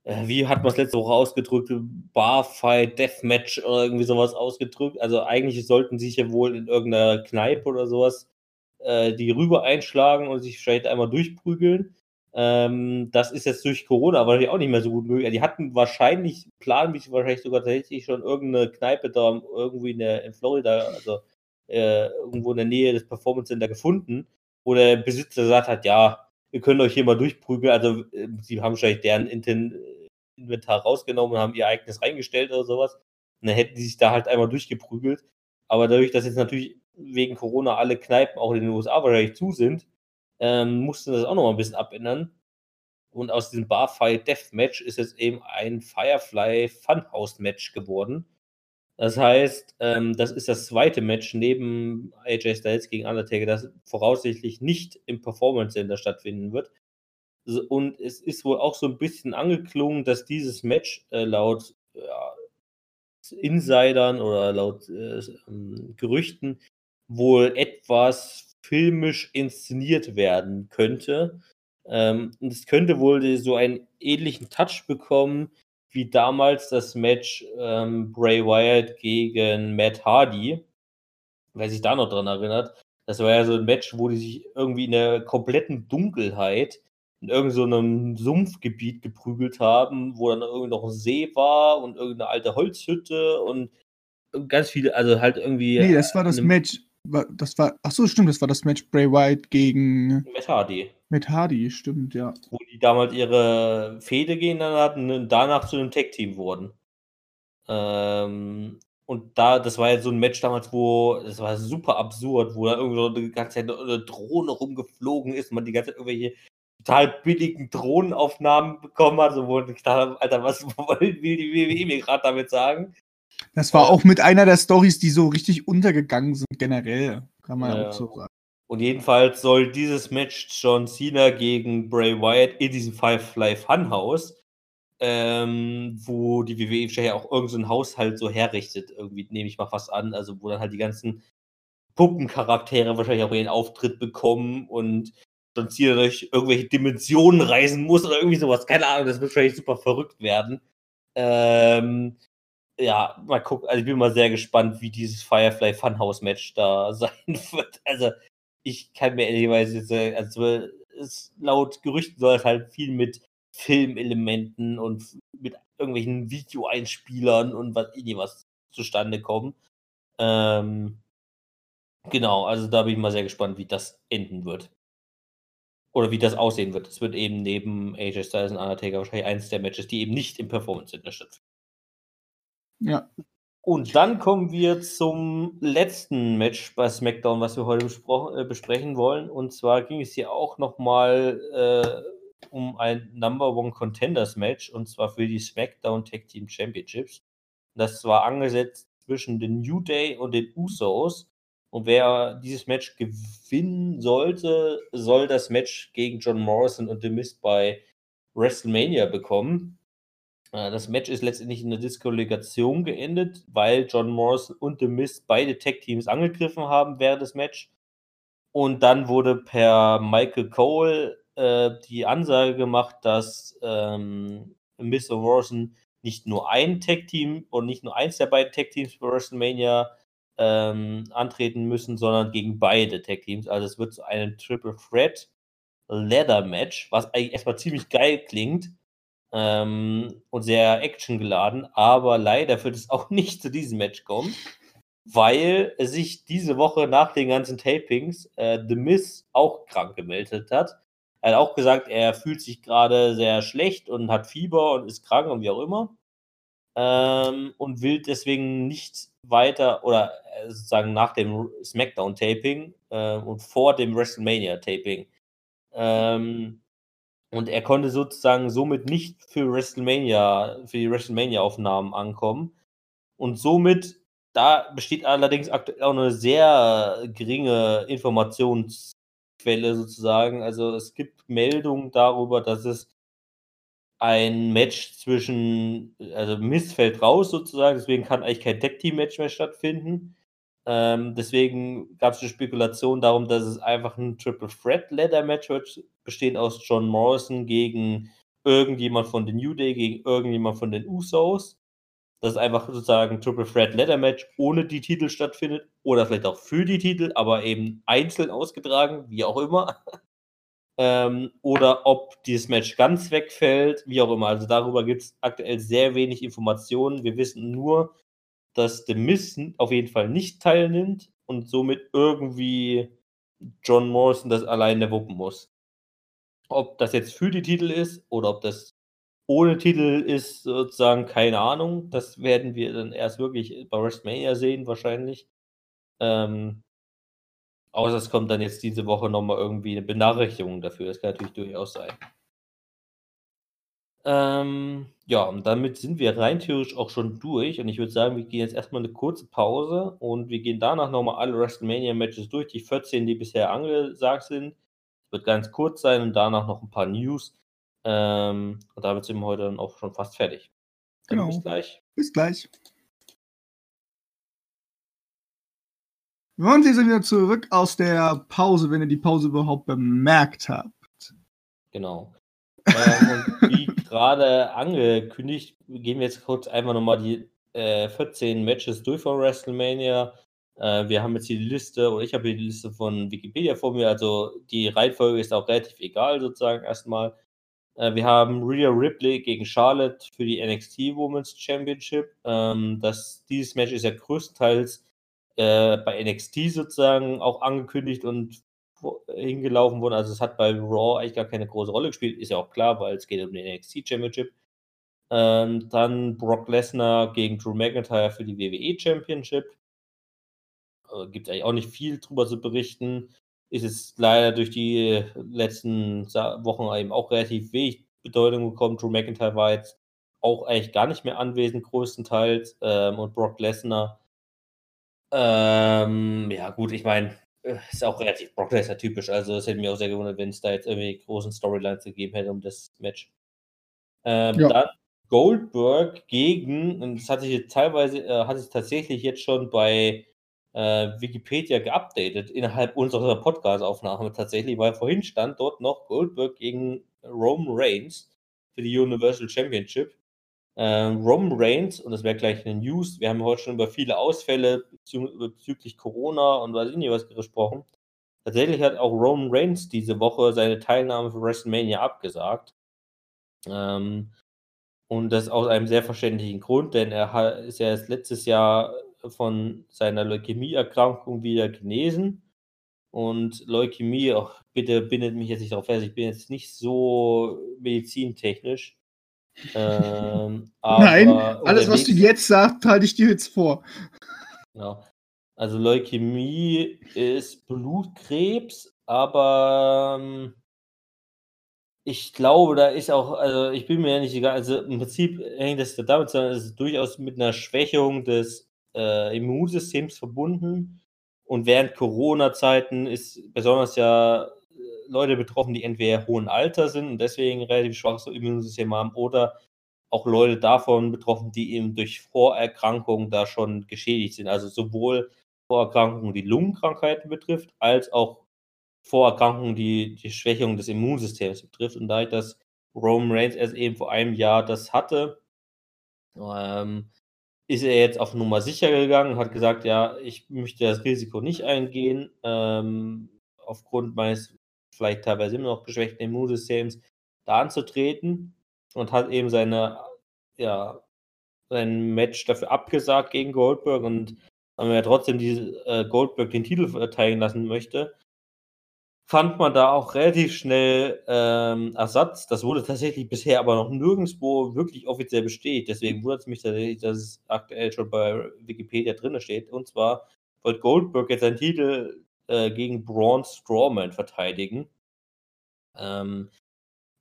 S2: äh, wie hat man es letzte Woche ausgedrückt, Barfight, Deathmatch oder irgendwie sowas ausgedrückt. Also eigentlich sollten sie sich ja wohl in irgendeiner Kneipe oder sowas äh, die rüber einschlagen und sich vielleicht einmal durchprügeln. Ähm, das ist jetzt durch Corona wahrscheinlich auch nicht mehr so gut möglich. Die hatten wahrscheinlich, planen mich wahrscheinlich sogar tatsächlich schon irgendeine Kneipe da irgendwie in, der, in Florida, also äh, irgendwo in der Nähe des Performance Center gefunden, wo der Besitzer gesagt hat, ja, ihr könnt euch hier mal durchprügeln. Also äh, sie haben wahrscheinlich deren Inten Inventar rausgenommen und haben ihr eigenes reingestellt oder sowas. Und dann hätten die sich da halt einmal durchgeprügelt. Aber dadurch, dass jetzt natürlich wegen Corona alle Kneipen auch in den USA wahrscheinlich zu sind, ähm, mussten das auch noch mal ein bisschen abändern. Und aus diesem Barfight Deathmatch ist jetzt eben ein Firefly Funhouse Match geworden. Das heißt, ähm, das ist das zweite Match neben AJ Styles gegen Undertaker, das voraussichtlich nicht im Performance Center stattfinden wird. Und es ist wohl auch so ein bisschen angeklungen, dass dieses Match äh, laut ja, Insidern oder laut äh, ähm, Gerüchten wohl etwas filmisch inszeniert werden könnte. Ähm, und es könnte wohl so einen ähnlichen Touch bekommen wie damals das Match ähm, Bray Wyatt gegen Matt Hardy. Wer sich da noch dran erinnert, das war ja so ein Match, wo die sich irgendwie in der kompletten Dunkelheit in irgendeinem so einem Sumpfgebiet geprügelt haben, wo dann irgendwie noch ein See war und irgendeine alte Holzhütte und ganz viele, also halt irgendwie.
S3: Nee, das war das Match. Das war, ach so, stimmt, das war das Match Bray Wyatt gegen
S2: Matt Hardy,
S3: Matt Hardy, stimmt, ja.
S2: wo die damals ihre Fehde gegeneinander hatten und danach zu einem Tag-Team wurden. Ähm, und da, das war ja so ein Match damals, wo, das war super absurd, wo da irgendwie so die ganze Zeit eine Drohne rumgeflogen ist und man die ganze Zeit irgendwelche total billigen Drohnenaufnahmen bekommen hat, so wo ich gedacht habe, Alter, was will die WWE mir gerade damit sagen?
S3: Das war auch mit einer der Stories, die so richtig untergegangen sind, generell, kann man
S2: Ja.
S3: auch so sagen.
S2: Und jedenfalls soll dieses Match John Cena gegen Bray Wyatt in diesem Firefly Funhouse, ähm, wo die WWE wahrscheinlich ja auch irgendein so Haushalt so herrichtet, irgendwie nehme ich mal fast an, also wo dann halt die ganzen Puppencharaktere wahrscheinlich auch ihren Auftritt bekommen und John Cena durch irgendwelche Dimensionen reisen muss oder irgendwie sowas, keine Ahnung, das wird wahrscheinlich super verrückt werden. Ähm, ja, mal gucken, also ich bin mal sehr gespannt, wie dieses Firefly Funhouse Match da sein wird. Also, ich kann mir ehrlicherweise jetzt, äh, also es, laut Gerüchten soll es halt viel mit Filmelementen und mit irgendwelchen Videoeinspielern und was eh was zustande kommen. Ähm, genau, also da bin ich mal sehr gespannt, wie das enden wird. Oder wie das aussehen wird. Es wird eben neben AJ Styles und Undertaker wahrscheinlich eins der Matches, die eben nicht im Performance Center stattfinden.
S3: Ja.
S2: Und dann kommen wir zum letzten Match bei SmackDown, was wir heute äh, besprechen wollen. Und zwar ging es hier auch nochmal äh, um ein Number One Contenders Match und zwar für die SmackDown Tag Team Championships. Das war angesetzt zwischen den New Day und den Usos. Und wer dieses Match gewinnen sollte, soll das Match gegen John Morrison und The Mist bei WrestleMania bekommen. Äh, das Match ist letztendlich in der Disqualifikation geendet, weil John Morrison und The Mist beide Tech-Teams angegriffen haben während des Matches. Und dann wurde per Michael Cole äh, die Ansage gemacht, dass ähm, Miss und Morrison nicht nur ein Tech-Team und nicht nur eins der beiden Tech-Teams für WrestleMania ähm, antreten müssen, sondern gegen beide Tech-Teams. Also es wird zu einem Triple Threat Leather Match, was eigentlich erstmal ziemlich geil klingt ähm, und sehr actiongeladen, aber leider wird es auch nicht zu diesem Match kommen, weil sich diese Woche nach den ganzen Tapings äh, The Miz auch krank gemeldet hat. Er hat auch gesagt, er fühlt sich gerade sehr schlecht und hat Fieber und ist krank und wie auch immer. Ähm, und will deswegen nicht weiter oder äh, sozusagen nach dem SmackDown-Taping äh, und vor dem WrestleMania-Taping ähm, und er konnte sozusagen somit nicht für WrestleMania, für die WrestleMania-Aufnahmen ankommen. Und somit, da besteht allerdings aktuell auch eine sehr geringe Informationsquelle sozusagen. Also es gibt Meldungen darüber, dass es ein Match zwischen, also Mist fällt raus sozusagen, deswegen kann eigentlich kein Tag-Team-Match mehr stattfinden. Ähm, deswegen gab es die Spekulation darum, dass es einfach ein Triple Threat Ladder Match wird, bestehend aus John Morrison gegen irgendjemand von den New Day, gegen irgendjemand von den Usos. Das ist einfach sozusagen ein Triple Threat Ladder Match ohne die Titel stattfindet oder vielleicht auch für die Titel, aber eben einzeln ausgetragen, wie auch immer. ähm, oder ob dieses Match ganz wegfällt, wie auch immer. Also darüber gibt es aktuell sehr wenig Informationen. Wir wissen nur, dass The Miz auf jeden Fall nicht teilnimmt und somit irgendwie John Morrison das alleine wuppen muss. Ob das jetzt für die Titel ist oder ob das ohne Titel ist, sozusagen keine Ahnung. Das werden wir dann erst wirklich bei WrestleMania sehen, wahrscheinlich. Ähm, außer es kommt dann jetzt diese Woche nochmal irgendwie eine Benachrichtigung dafür. Das kann natürlich durchaus sein. Ähm, ja, und damit sind wir rein theoretisch auch schon durch. Und ich würde sagen, wir gehen jetzt erstmal eine kurze Pause und wir gehen danach nochmal alle WrestleMania-Matches durch, die 14, die bisher angesagt sind. Wird ganz kurz sein und danach noch ein paar News. Ähm, und damit sind wir heute dann auch schon fast fertig.
S3: Dann genau.
S2: Bis gleich.
S3: Bis gleich. Und wir sind wieder zurück aus der Pause, wenn ihr die Pause überhaupt bemerkt habt.
S2: Genau. Ähm, und wie gerade angekündigt, gehen wir jetzt kurz einfach nochmal die äh, 14 Matches durch von WrestleMania. Äh, wir haben jetzt hier die Liste, oder ich habe hier die Liste von Wikipedia vor mir, also die Reihenfolge ist auch relativ egal sozusagen erstmal. Äh, wir haben Rhea Ripley gegen Charlotte für die NXT Women's Championship. Ähm, das, dieses Match ist ja größtenteils äh, bei NXT sozusagen auch angekündigt und hingelaufen worden. Also es hat bei Raw eigentlich gar keine große Rolle gespielt. Ist ja auch klar, weil es geht um den NXT Championship. Ähm, dann Brock Lesnar gegen Drew McIntyre für die WWE Championship. Äh, Gibt eigentlich auch nicht viel drüber zu berichten. Ist es leider durch die letzten Wochen eben auch relativ wenig Bedeutung bekommen. Drew McIntyre war jetzt auch eigentlich gar nicht mehr anwesend, größtenteils. Ähm, und Brock Lesnar. Ähm, ja, gut, ich meine, ist auch relativ Brock Lesnar typisch. Also es hätte mich auch sehr gewundert, wenn es da jetzt irgendwie großen Storylines gegeben hätte um das Match. Ähm, ja. Dann Goldberg gegen, und das hat sich jetzt teilweise, äh, hat sich tatsächlich jetzt schon bei äh, Wikipedia geupdatet innerhalb unserer Podcast-Aufnahme tatsächlich, weil vorhin stand dort noch Goldberg gegen Roman Reigns für die Universal Championship. Ähm, Roman Reigns, und das wäre gleich eine News, wir haben heute schon über viele Ausfälle bezüglich Corona und weiß ich nicht was gesprochen. Tatsächlich hat auch Roman Reigns diese Woche seine Teilnahme für WrestleMania abgesagt. Ähm, und das aus einem sehr verständlichen Grund, denn er ist ja erst letztes Jahr von seiner Leukämieerkrankung wieder genesen. Und Leukämie, oh, bitte bindet mich jetzt nicht darauf fest, ich bin jetzt nicht so medizintechnisch. Ähm,
S3: Nein, alles, was du jetzt sagst, halte ich dir jetzt vor.
S2: Genau. Also Leukämie ist Blutkrebs, aber ähm, ich glaube, da ist auch, also ich bin mir ja nicht egal, also im Prinzip hängt das damit zusammen, es ist durchaus mit einer Schwächung des äh, Immunsystems verbunden. Und während Corona-Zeiten ist besonders ja Leute betroffen, die entweder hohen Alter sind und deswegen relativ schwaches Immunsystem haben oder auch Leute davon betroffen, die eben durch Vorerkrankungen da schon geschädigt sind. Also sowohl Vorerkrankungen, die Lungenkrankheiten betrifft, als auch Vorerkrankungen, die die Schwächung des Immunsystems betrifft. Und da ich das Roman Reigns erst eben vor einem Jahr das hatte, ähm, ist er jetzt auf Nummer sicher gegangen, hat gesagt, ja, ich möchte das Risiko nicht eingehen, ähm, aufgrund meines vielleicht teilweise immer noch geschwächten Immunsystems da anzutreten und hat eben seine, ja, sein Match dafür abgesagt gegen Goldberg und wenn er trotzdem diese, äh, Goldberg den Titel verteidigen lassen möchte, fand man da auch relativ schnell ähm, Ersatz. Das wurde tatsächlich bisher aber noch nirgendwo wirklich offiziell bestätigt. Deswegen wundert es mich tatsächlich, dass es aktuell schon bei Wikipedia drin steht. Und zwar wollte Goldberg jetzt seinen Titel äh, gegen Braun Strowman verteidigen. Ähm,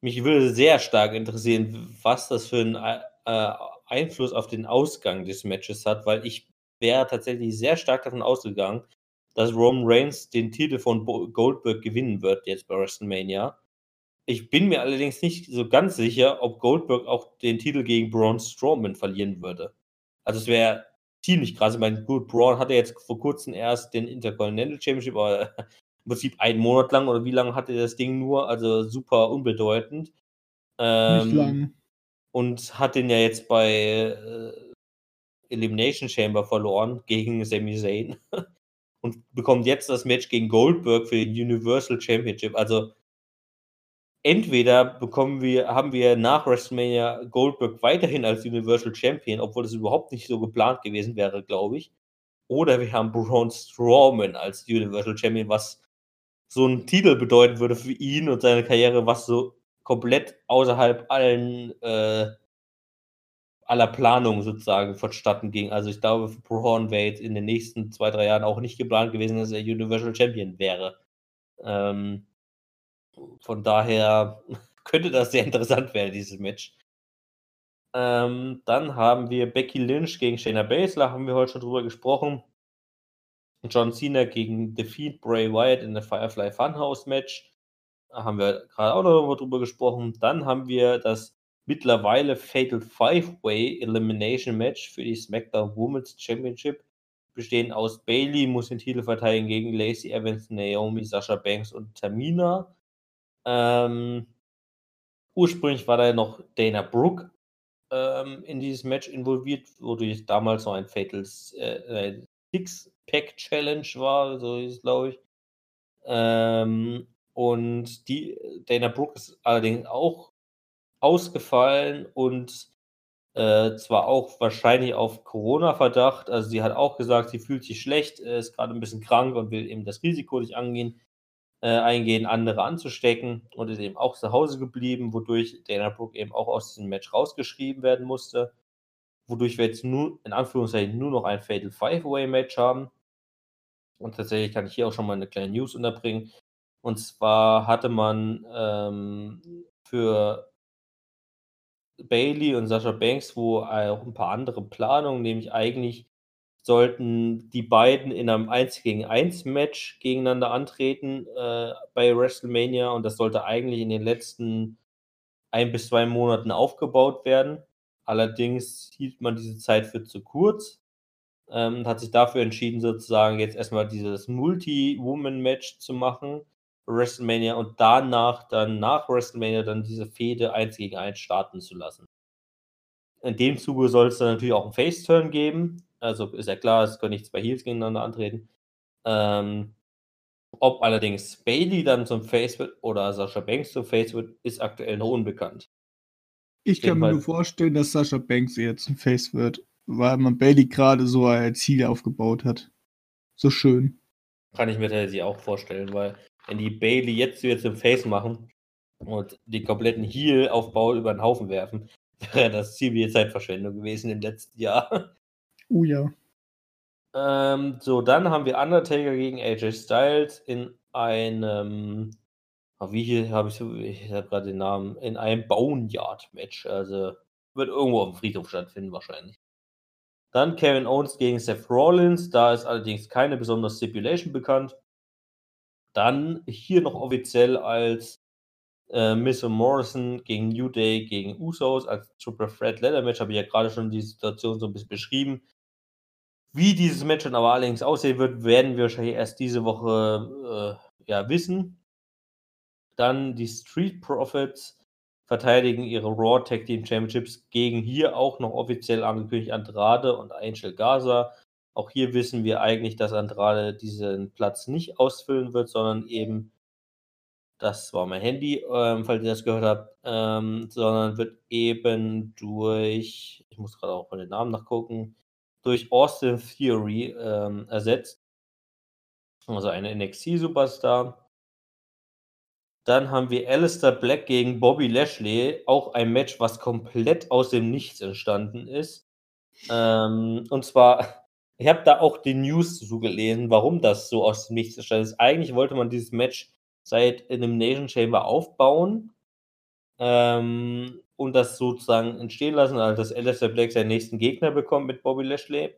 S2: mich würde sehr stark interessieren, was das für einen äh, Einfluss auf den Ausgang des Matches hat, weil ich wäre tatsächlich sehr stark davon ausgegangen, dass Roman Reigns den Titel von Goldberg gewinnen wird jetzt bei WrestleMania. Ich bin mir allerdings nicht so ganz sicher, ob Goldberg auch den Titel gegen Braun Strowman verlieren würde. Also es wäre ziemlich krass. Ich meine, gut, Braun hatte jetzt vor kurzem erst den Intercontinental Championship, aber im Prinzip einen Monat lang oder wie lange hatte das Ding nur? Also super unbedeutend.
S3: Nicht
S2: Ähm,
S3: lang.
S2: und hat den ja jetzt bei äh, Elimination Chamber verloren gegen Sami Zayn und bekommt jetzt das Match gegen Goldberg für den Universal Championship. Also entweder bekommen wir, haben wir nach WrestleMania Goldberg weiterhin als Universal Champion, obwohl das überhaupt nicht so geplant gewesen wäre, glaube ich. Oder wir haben Braun Strowman als Universal Champion, was so ein Titel bedeuten würde für ihn und seine Karriere, was so komplett außerhalb allen äh, aller Planung sozusagen vonstatten ging. Also ich glaube, für Braun wäre jetzt in den nächsten zwei, drei Jahren auch nicht geplant gewesen, dass er Universal Champion wäre. Ähm, von daher könnte das sehr interessant werden, dieses Match. Ähm, dann haben wir Becky Lynch gegen Shayna Baszler, haben wir heute schon drüber gesprochen. John Cena gegen Fiend Bray Wyatt in der Firefly Funhouse Match. Da haben wir gerade auch noch drüber gesprochen. Dann haben wir das mittlerweile Fatal Five-Way Elimination Match für die SmackDown Women's Championship. Bestehen aus Bailey, muss den Titel verteidigen gegen Lacey Evans, Naomi, Sasha Banks und Tamina. Ähm, ursprünglich war da noch Dana Brooke ähm, in dieses Match involviert, wodurch damals noch ein Fatal äh, Six-Pack Challenge war, so ist es, glaube ich. Ähm, und die Dana Brooke ist allerdings auch ausgefallen und äh, zwar auch wahrscheinlich auf Corona-Verdacht. Also sie hat auch gesagt, sie fühlt sich schlecht, äh, ist gerade ein bisschen krank und will eben das Risiko nicht angehen, äh, eingehen, andere anzustecken und ist eben auch zu Hause geblieben, wodurch Dana Brooke eben auch aus diesem Match rausgeschrieben werden musste. Wodurch wir jetzt nur, in Anführungszeichen, nur noch ein Fatal Five-Way-Match haben. Und tatsächlich kann ich hier auch schon mal eine kleine News unterbringen. Und zwar hatte man ähm, für Bailey und Sascha Banks, wo auch ein paar andere Planungen, nämlich eigentlich sollten die beiden in einem 1 gegen 1 Match gegeneinander antreten äh, bei WrestleMania und das sollte eigentlich in den letzten ein bis zwei Monaten aufgebaut werden. Allerdings hielt man diese Zeit für zu kurz ähm, und hat sich dafür entschieden, sozusagen jetzt erstmal dieses Multi-Woman-Match zu machen, WrestleMania und danach dann nach WrestleMania dann diese Fehde 1 gegen 1 starten zu lassen. In dem Zuge soll es dann natürlich auch einen Face-Turn geben. Also ist ja klar, es können nicht zwei Heels gegeneinander antreten. Ähm, ob allerdings Bailey dann zum Face wird oder Sascha Banks zum Face wird, ist aktuell noch unbekannt.
S3: Ich kann mir nur vorstellen, dass Sascha Banks jetzt ein Face wird, weil man Bailey gerade so als Ziel aufgebaut hat. So schön.
S2: Kann ich mir tatsächlich auch vorstellen, weil wenn die Bailey jetzt wieder zum Face machen und den kompletten Heel-Aufbau über den Haufen werfen, wäre das ziemliche Zeitverschwendung gewesen im letzten Jahr.
S3: Oh ja.
S2: Ähm, so, dann haben wir Undertaker gegen AJ Styles in einem, ah, wie hier habe ich so, ich habe gerade den Namen, in einem Boneyard-Match. Also wird irgendwo auf dem Friedhof stattfinden wahrscheinlich. Dann Kevin Owens gegen Seth Rollins, da ist allerdings keine besondere Stipulation bekannt. Dann hier noch offiziell als äh, Miss Morrison gegen New Day gegen Usos als Triple Threat Leather Match, habe ich ja gerade schon die Situation so ein bisschen beschrieben. Wie dieses Match dann aber allerdings aussehen wird, werden wir wahrscheinlich erst diese Woche äh, ja, wissen. Dann die Street Profits verteidigen ihre Raw Tag Team Championships gegen hier auch noch offiziell angekündigt Andrade und Angel Gaza. Auch hier wissen wir eigentlich, dass Andrade diesen Platz nicht ausfüllen wird, sondern eben, das war mein Handy, ähm, falls ihr das gehört habt, ähm, sondern wird eben durch, ich muss gerade auch mal den Namen nachgucken, durch Austin Theory ähm, ersetzt. Also eine NXT-Superstar. Dann haben wir Alistair Black gegen Bobby Lashley. Auch ein Match, was komplett aus dem Nichts entstanden ist. Ähm, und zwar, ich habe da auch die News zu gelesen, warum das so aus dem Nichts entstanden ist. Eigentlich wollte man dieses Match seit Elimination Chamber aufbauen ähm, und das sozusagen entstehen lassen, also dass Alistair Black seinen nächsten Gegner bekommt mit Bobby Lashley.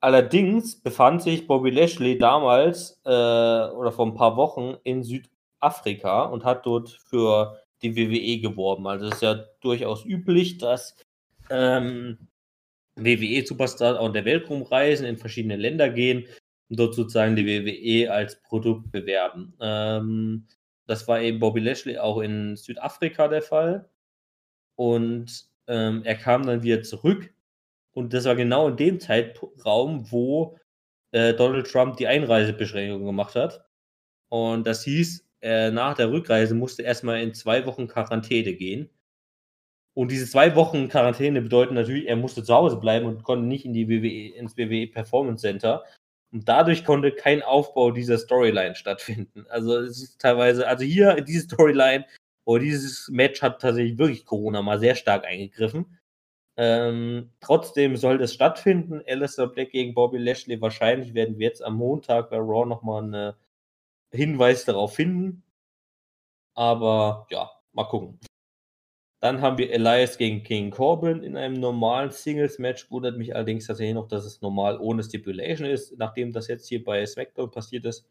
S2: Allerdings befand sich Bobby Lashley damals äh, oder vor ein paar Wochen in Süd Afrika und hat dort für die WWE geworben. Also es ist ja durchaus üblich, dass ähm, WWE-Superstars auch in der Welt rumreisen, in verschiedene Länder gehen und dort sozusagen die WWE als Produkt bewerben. Ähm, das war eben Bobby Lashley auch in Südafrika der Fall. Und ähm, er kam dann wieder zurück. Und das war genau in dem Zeitraum, wo äh, Donald Trump die Einreisebeschränkung gemacht hat. Und das hieß, äh, nach der Rückreise musste erstmal in zwei Wochen Quarantäne gehen. Und diese zwei Wochen Quarantäne bedeuten natürlich, er musste zu Hause bleiben und konnte nicht in die WWE, ins WWE Performance Center. Und dadurch konnte kein Aufbau dieser Storyline stattfinden. Also es ist teilweise, also hier diese Storyline oder dieses Match hat tatsächlich wirklich Corona mal sehr stark eingegriffen. Ähm, trotzdem soll das stattfinden. Alistair Black gegen Bobby Lashley. Wahrscheinlich werden wir jetzt am Montag bei Raw nochmal eine Hinweis darauf finden. Aber ja, mal gucken. Dann haben wir Elias gegen King Corbin in einem normalen Singles-Match. Wundert mich allerdings tatsächlich noch, dass es normal ohne Stipulation ist, nachdem das jetzt hier bei SmackDown passiert ist.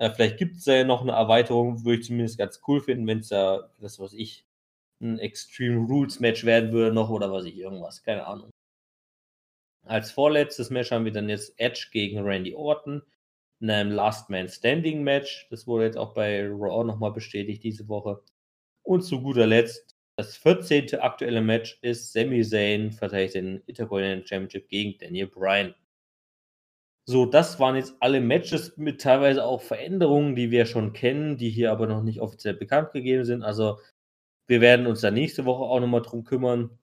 S2: Äh, vielleicht gibt es ja noch eine Erweiterung, würde ich zumindest ganz cool finden, wenn es da, das was ich, ein Extreme Rules Match werden würde noch oder was ich, irgendwas, keine Ahnung. Als vorletztes Match haben wir dann jetzt Edge gegen Randy Orton in einem Last Man Standing Match. Das wurde jetzt auch bei Raw nochmal bestätigt diese Woche. Und zu guter Letzt, das 14. aktuelle Match ist Sami Zayn verteidigt den Intercontinental Championship gegen Daniel Bryan. So, das waren jetzt alle Matches mit teilweise auch Veränderungen, die wir schon kennen, die hier aber noch nicht offiziell bekannt gegeben sind. Also, wir werden uns da nächste Woche auch nochmal drum kümmern,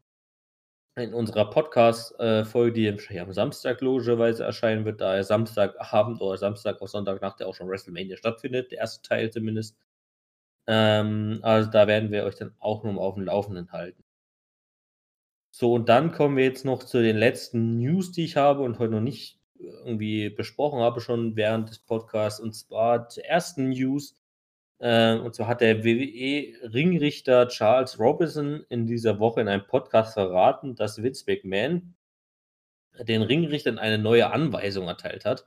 S2: in unserer Podcast-Folge, die am Samstag logischerweise erscheinen wird, da er Samstagabend oder Samstag auf Sonntagnacht ja auch schon WrestleMania stattfindet, der erste Teil zumindest. Ähm, also da werden wir euch dann auch noch auf dem Laufenden halten. So, und dann kommen wir jetzt noch zu den letzten News, die ich habe und heute noch nicht irgendwie besprochen habe, schon während des Podcasts. Und zwar zur ersten News. Äh, und zwar hat der WWE-Ringrichter Charles Robinson in dieser Woche in einem Podcast verraten, dass Vince McMahon den Ringrichtern eine neue Anweisung erteilt hat.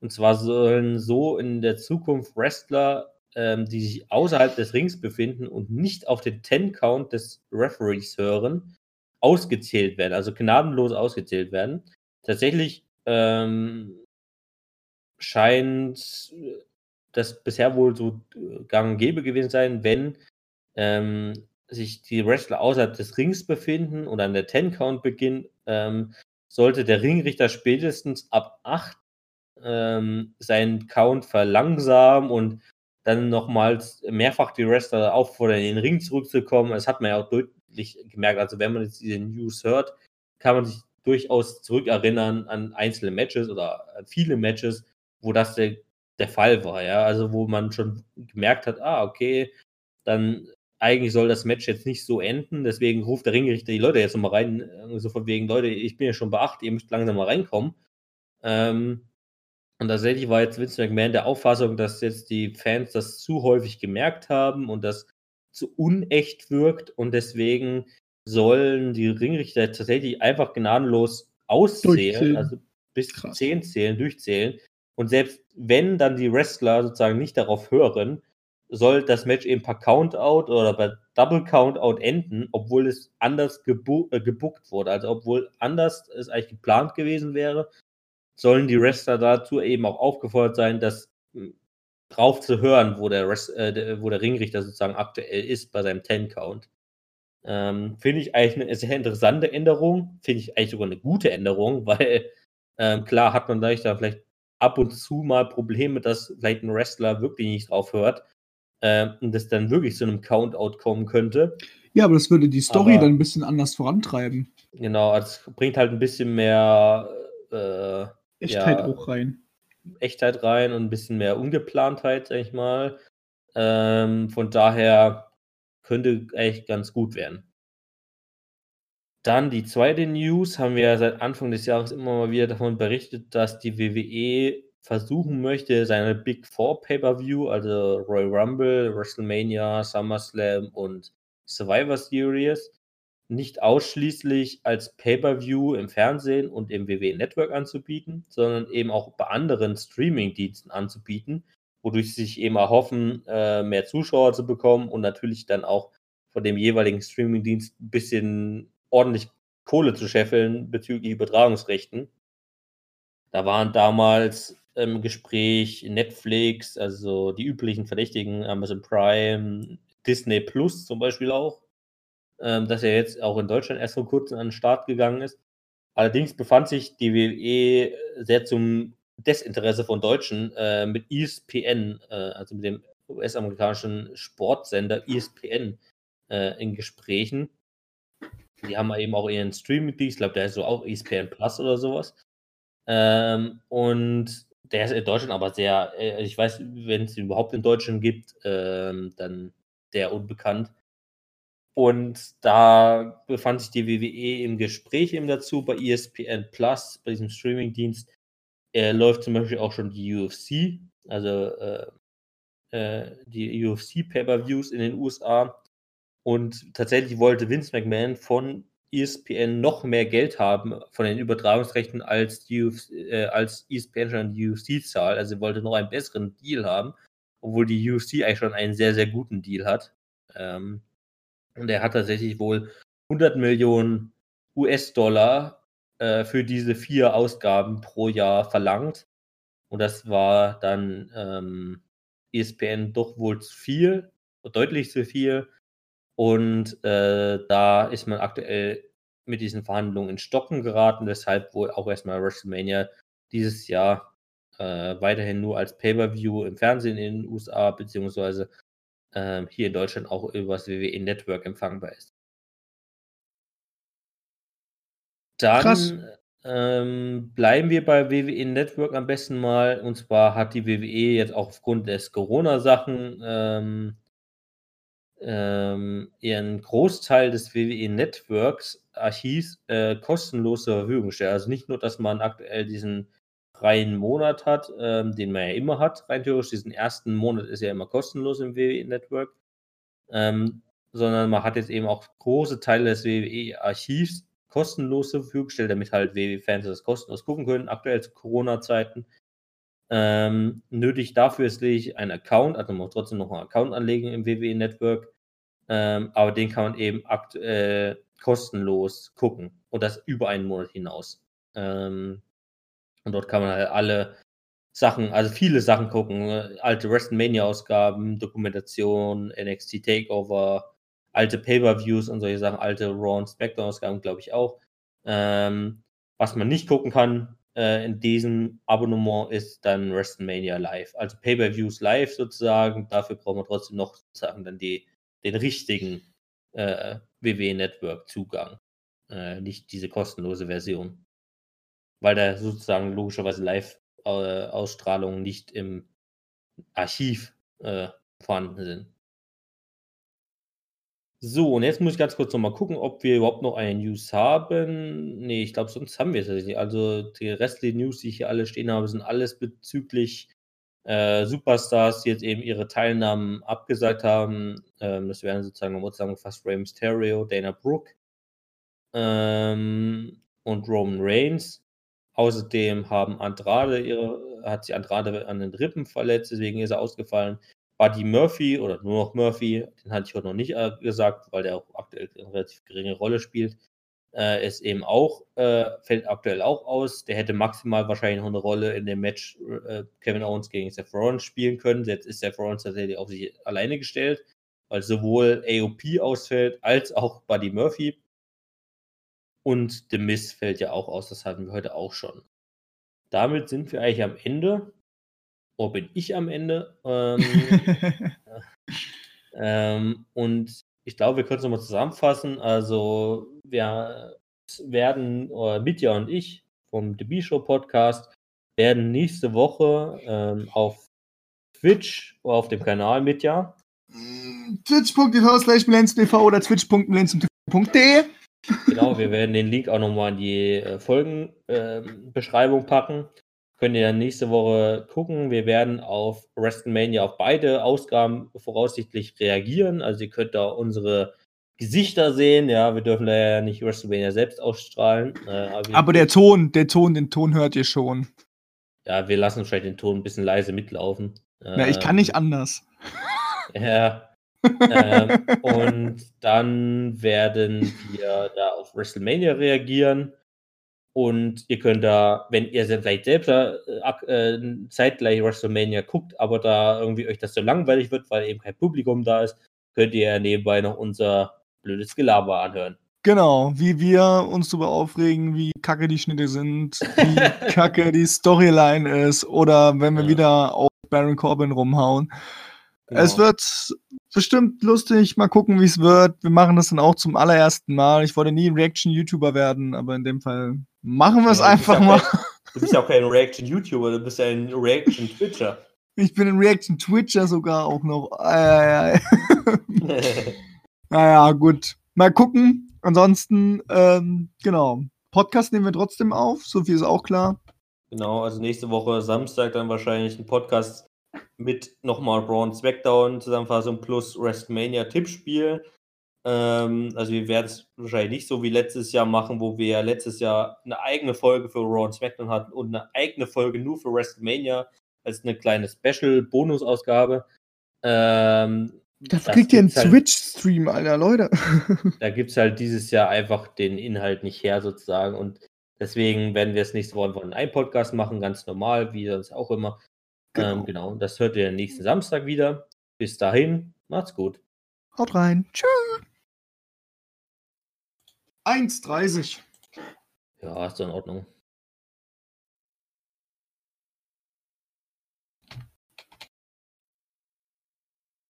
S2: Und zwar sollen so in der Zukunft Wrestler, ähm, die sich außerhalb des Rings befinden und nicht auf den Ten-Count des Referees hören, ausgezählt werden, also gnadenlos ausgezählt werden. Tatsächlich ähm, scheint das bisher wohl so äh, gang und gäbe gewesen sein, wenn ähm, sich die Wrestler außerhalb des Rings befinden und an der Ten-Count beginnt, ähm, sollte der Ringrichter spätestens ab 8 ähm, seinen Count verlangsamen und dann nochmals mehrfach die Wrestler auffordern, in den Ring zurückzukommen. Das hat man ja auch deutlich gemerkt. Also, wenn man jetzt diese News hört, kann man sich durchaus zurückerinnern an einzelne Matches oder an viele Matches, wo das der der Fall war, ja. Also wo man schon gemerkt hat, ah, okay, dann eigentlich soll das Match jetzt nicht so enden, deswegen ruft der Ringrichter die Leute jetzt nochmal rein, so von wegen, Leute, ich bin ja schon bei 8, ihr müsst langsam mal reinkommen. Ähm, und tatsächlich war jetzt Vince McMahon der Auffassung, dass jetzt die Fans das zu häufig gemerkt haben und das zu unecht wirkt und deswegen sollen die Ringrichter tatsächlich einfach gnadenlos auszählen, also bis
S3: Krass.
S2: 10 zählen, durchzählen. Und selbst wenn dann die Wrestler sozusagen nicht darauf hören, soll das Match eben per Countout oder bei Double Countout enden, obwohl es anders gebu äh, gebuckt wurde. Also obwohl anders es eigentlich geplant gewesen wäre, sollen die Wrestler dazu eben auch aufgefordert sein, das mh, drauf zu hören, wo der, Rest, äh, wo der Ringrichter sozusagen aktuell ist bei seinem 10-Count. Ähm, Finde ich eigentlich eine sehr interessante Änderung. Finde ich eigentlich sogar eine gute Änderung, weil ähm, klar hat man da vielleicht ab und zu mal Probleme, dass vielleicht ein Wrestler wirklich nicht drauf hört ähm, und das dann wirklich zu einem Countout kommen könnte.
S3: Ja, aber das würde die Story
S2: Aber-
S3: dann ein bisschen anders vorantreiben.
S2: Genau, es bringt halt ein bisschen mehr äh,
S3: Echtheit
S2: Ja.
S3: auch rein.
S2: Echtheit rein und ein bisschen mehr Ungeplantheit, sag ich mal. Ähm, von daher könnte eigentlich ganz gut werden. Dann die zweite News, haben wir ja seit Anfang des Jahres immer mal wieder davon berichtet, dass die WWE versuchen möchte, seine Big Four Pay-Per-View, also Royal Rumble, WrestleMania, SummerSlam und Survivor Series, nicht ausschließlich als Pay-Per-View im Fernsehen und im WWE Network anzubieten, sondern eben auch bei anderen Streaming-Diensten anzubieten, wodurch sie sich eben erhoffen, äh, mehr Zuschauer zu bekommen und natürlich dann auch von dem jeweiligen Streaming-Dienst ein bisschen ordentlich Kohle zu scheffeln bezüglich Übertragungsrechten. Da waren damals im Gespräch Netflix, also die üblichen Verdächtigen, Amazon Prime, Disney Plus zum Beispiel auch, ähm, dass er jetzt auch in Deutschland erst vor kurzem an den Start gegangen ist. Allerdings befand sich die WWE sehr zum Desinteresse von Deutschen äh, mit ESPN, äh, also mit dem US-amerikanischen Sportsender ESPN, äh, in Gesprächen. Die haben eben auch ihren Streaming-Dienst, ich glaube, der ist so auch ESPN Plus oder sowas. Ähm, und der ist in Deutschland aber sehr, äh, ich weiß, wenn es überhaupt in Deutschland gibt, ähm, dann sehr unbekannt. Und da befand sich die WWE im Gespräch eben dazu bei ESPN Plus, bei diesem Streaming-Dienst. Äh, läuft zum Beispiel auch schon die UFC, also äh, äh, die UFC Pay-Per-Views in den USA. Und tatsächlich wollte Vince McMahon von ESPN noch mehr Geld haben von den Übertragungsrechten als, die UFC, äh, als ESPN schon die UFC zahlt. Also wollte noch einen besseren Deal haben, obwohl die UFC eigentlich schon einen sehr, sehr guten Deal hat. Ähm, und er hat tatsächlich wohl 100 Millionen US-Dollar äh, für diese vier Ausgaben pro Jahr verlangt. Und das war dann ähm, ESPN doch wohl zu viel, deutlich zu viel. Und äh, da ist man aktuell mit diesen Verhandlungen in Stocken geraten, weshalb wohl auch erstmal WrestleMania dieses Jahr äh, weiterhin nur als Pay-Per-View im Fernsehen in den USA, beziehungsweise ähm, hier in Deutschland auch über das WWE Network empfangbar ist.
S3: Krass.
S2: Dann ähm, bleiben wir bei WWE Network am besten mal. Und zwar hat die WWE jetzt auch aufgrund des Corona-Sachen ähm, ähm, ihren Großteil des WWE Networks Archivs äh, kostenlos zur Verfügung gestellt. Also nicht nur, dass man aktuell diesen freien Monat hat, ähm, den man ja immer hat, rein theoretisch. Diesen ersten Monat ist ja immer kostenlos im WWE Network. Ähm, sondern man hat jetzt eben auch große Teile des WWE-Archivs kostenlos zur Verfügung gestellt, damit halt WWE-Fans das kostenlos gucken können, aktuell zu Corona-Zeiten. Ähm, nötig dafür ist lediglich ein Account, also man muss trotzdem noch einen Account anlegen im WWE Network, ähm, aber den kann man eben aktuell kostenlos gucken und das über einen Monat hinaus. Ähm, und dort kann man halt alle Sachen, also viele Sachen gucken, ne? alte WrestleMania-Ausgaben, Dokumentation, NXT Takeover, alte Pay-Per-Views und solche Sachen, alte Raw und SmackDown-Ausgaben, glaube ich auch. Ähm, was man nicht gucken kann äh, in diesem Abonnement ist dann WrestleMania Live. Also Pay-Per-Views live sozusagen. Dafür braucht man trotzdem noch sozusagen dann die, den richtigen äh, WWE Network Zugang. Äh, nicht diese kostenlose Version. Weil da sozusagen logischerweise Live-Ausstrahlungen nicht im Archiv äh, vorhanden sind. So, und jetzt muss ich ganz kurz noch mal gucken, ob wir überhaupt noch eine News haben. Ne, ich glaube, sonst haben wir es nicht. Also, die restlichen News, die ich hier alle stehen habe, sind alles bezüglich, äh, Superstars, die jetzt eben ihre Teilnahmen abgesagt haben. Ähm, das wären sozusagen nochmal zusammengefasst Rey Mysterio, Dana Brooke, ähm, und Roman Reigns. Außerdem haben Andrade ihre hat sich Andrade an den Rippen verletzt, deswegen ist er ausgefallen. Buddy Murphy oder nur noch Murphy, den hatte ich heute noch nicht äh, gesagt, weil der auch aktuell eine relativ geringe Rolle spielt, äh, ist eben auch, äh, fällt aktuell auch aus. Der hätte maximal wahrscheinlich noch eine Rolle in dem Match äh, Kevin Owens gegen Seth Rollins spielen können. Jetzt ist Seth Rollins tatsächlich auf sich alleine gestellt, weil sowohl AOP ausfällt als auch Buddy Murphy. Und The Miz fällt ja auch aus, das hatten wir heute auch schon. Damit sind wir eigentlich am Ende. Wo bin ich am Ende? Ähm, ähm, und ich glaube, wir können es nochmal zusammenfassen. Also, wir werden, oder Mitya und ich vom The B-Show Podcast werden nächste Woche ähm, auf Twitch oder auf dem Kanal Mitya.
S3: Twitch.tv slash TV oder twitch.milenzum.de
S2: Genau, wir werden den Link auch nochmal in die äh, Folgenbeschreibung ähm, packen. Könnt ihr dann nächste Woche gucken. Wir werden auf WrestleMania auf beide Ausgaben voraussichtlich reagieren. Also ihr könnt da unsere Gesichter sehen. Ja, wir dürfen da ja nicht WrestleMania selbst ausstrahlen.
S3: Äh, aber, aber der Ton, der Ton, den Ton hört ihr schon.
S2: Ja, wir lassen vielleicht den Ton ein bisschen leise mitlaufen.
S3: Ja, ich kann nicht ähm, anders.
S2: Ja, ähm, und dann werden wir da auf WrestleMania reagieren. Und ihr könnt da, wenn ihr vielleicht selbst äh, äh, zeitgleich WrestleMania guckt, aber da irgendwie euch das so langweilig wird, weil eben kein Publikum da ist, könnt ihr nebenbei noch unser blödes Gelaber anhören.
S3: Genau, wie wir uns darüber aufregen, wie kacke die Schnitte sind, wie kacke die Storyline ist oder wenn wir ja. wieder auf Baron Corbin rumhauen. Genau. Es wird bestimmt lustig. Mal gucken, wie es wird. Wir machen das dann auch zum allerersten Mal. Ich wollte nie ein Reaction-YouTuber werden, aber in dem Fall machen wir es ja, einfach mal.
S2: Kein, du bist ja auch kein Reaction-YouTuber, du bist ja ein Reaction-Twitcher.
S3: Ich bin ein Reaction-Twitcher sogar auch noch. Äh, naja, gut. Mal gucken. Ansonsten, ähm, genau. Podcast nehmen wir trotzdem auf, so viel ist auch klar.
S2: Genau, also nächste Woche Samstag dann wahrscheinlich ein Podcast mit nochmal Braun Smackdown Zusammenfassung plus WrestleMania Tippspiel. Ähm, also wir werden es wahrscheinlich nicht so wie letztes Jahr machen, wo wir letztes Jahr eine eigene Folge für Raw und SmackDown hatten und eine eigene Folge nur für WrestleMania als eine kleine Special-Bonusausgabe. Ähm,
S3: Dafür kriegt ihr einen halt, Twitch-Stream, Alter, Leute.
S2: da gibt es halt dieses Jahr einfach den Inhalt nicht her, sozusagen. Und deswegen werden wir es nächste Woche von einem Podcast machen, ganz normal, wie sonst auch immer. Genau. Ähm, genau. Das hört ihr nächsten Samstag wieder. Bis dahin, macht's gut.
S3: Haut rein. Tschüss. 1,30.
S2: Ja, ist in Ordnung.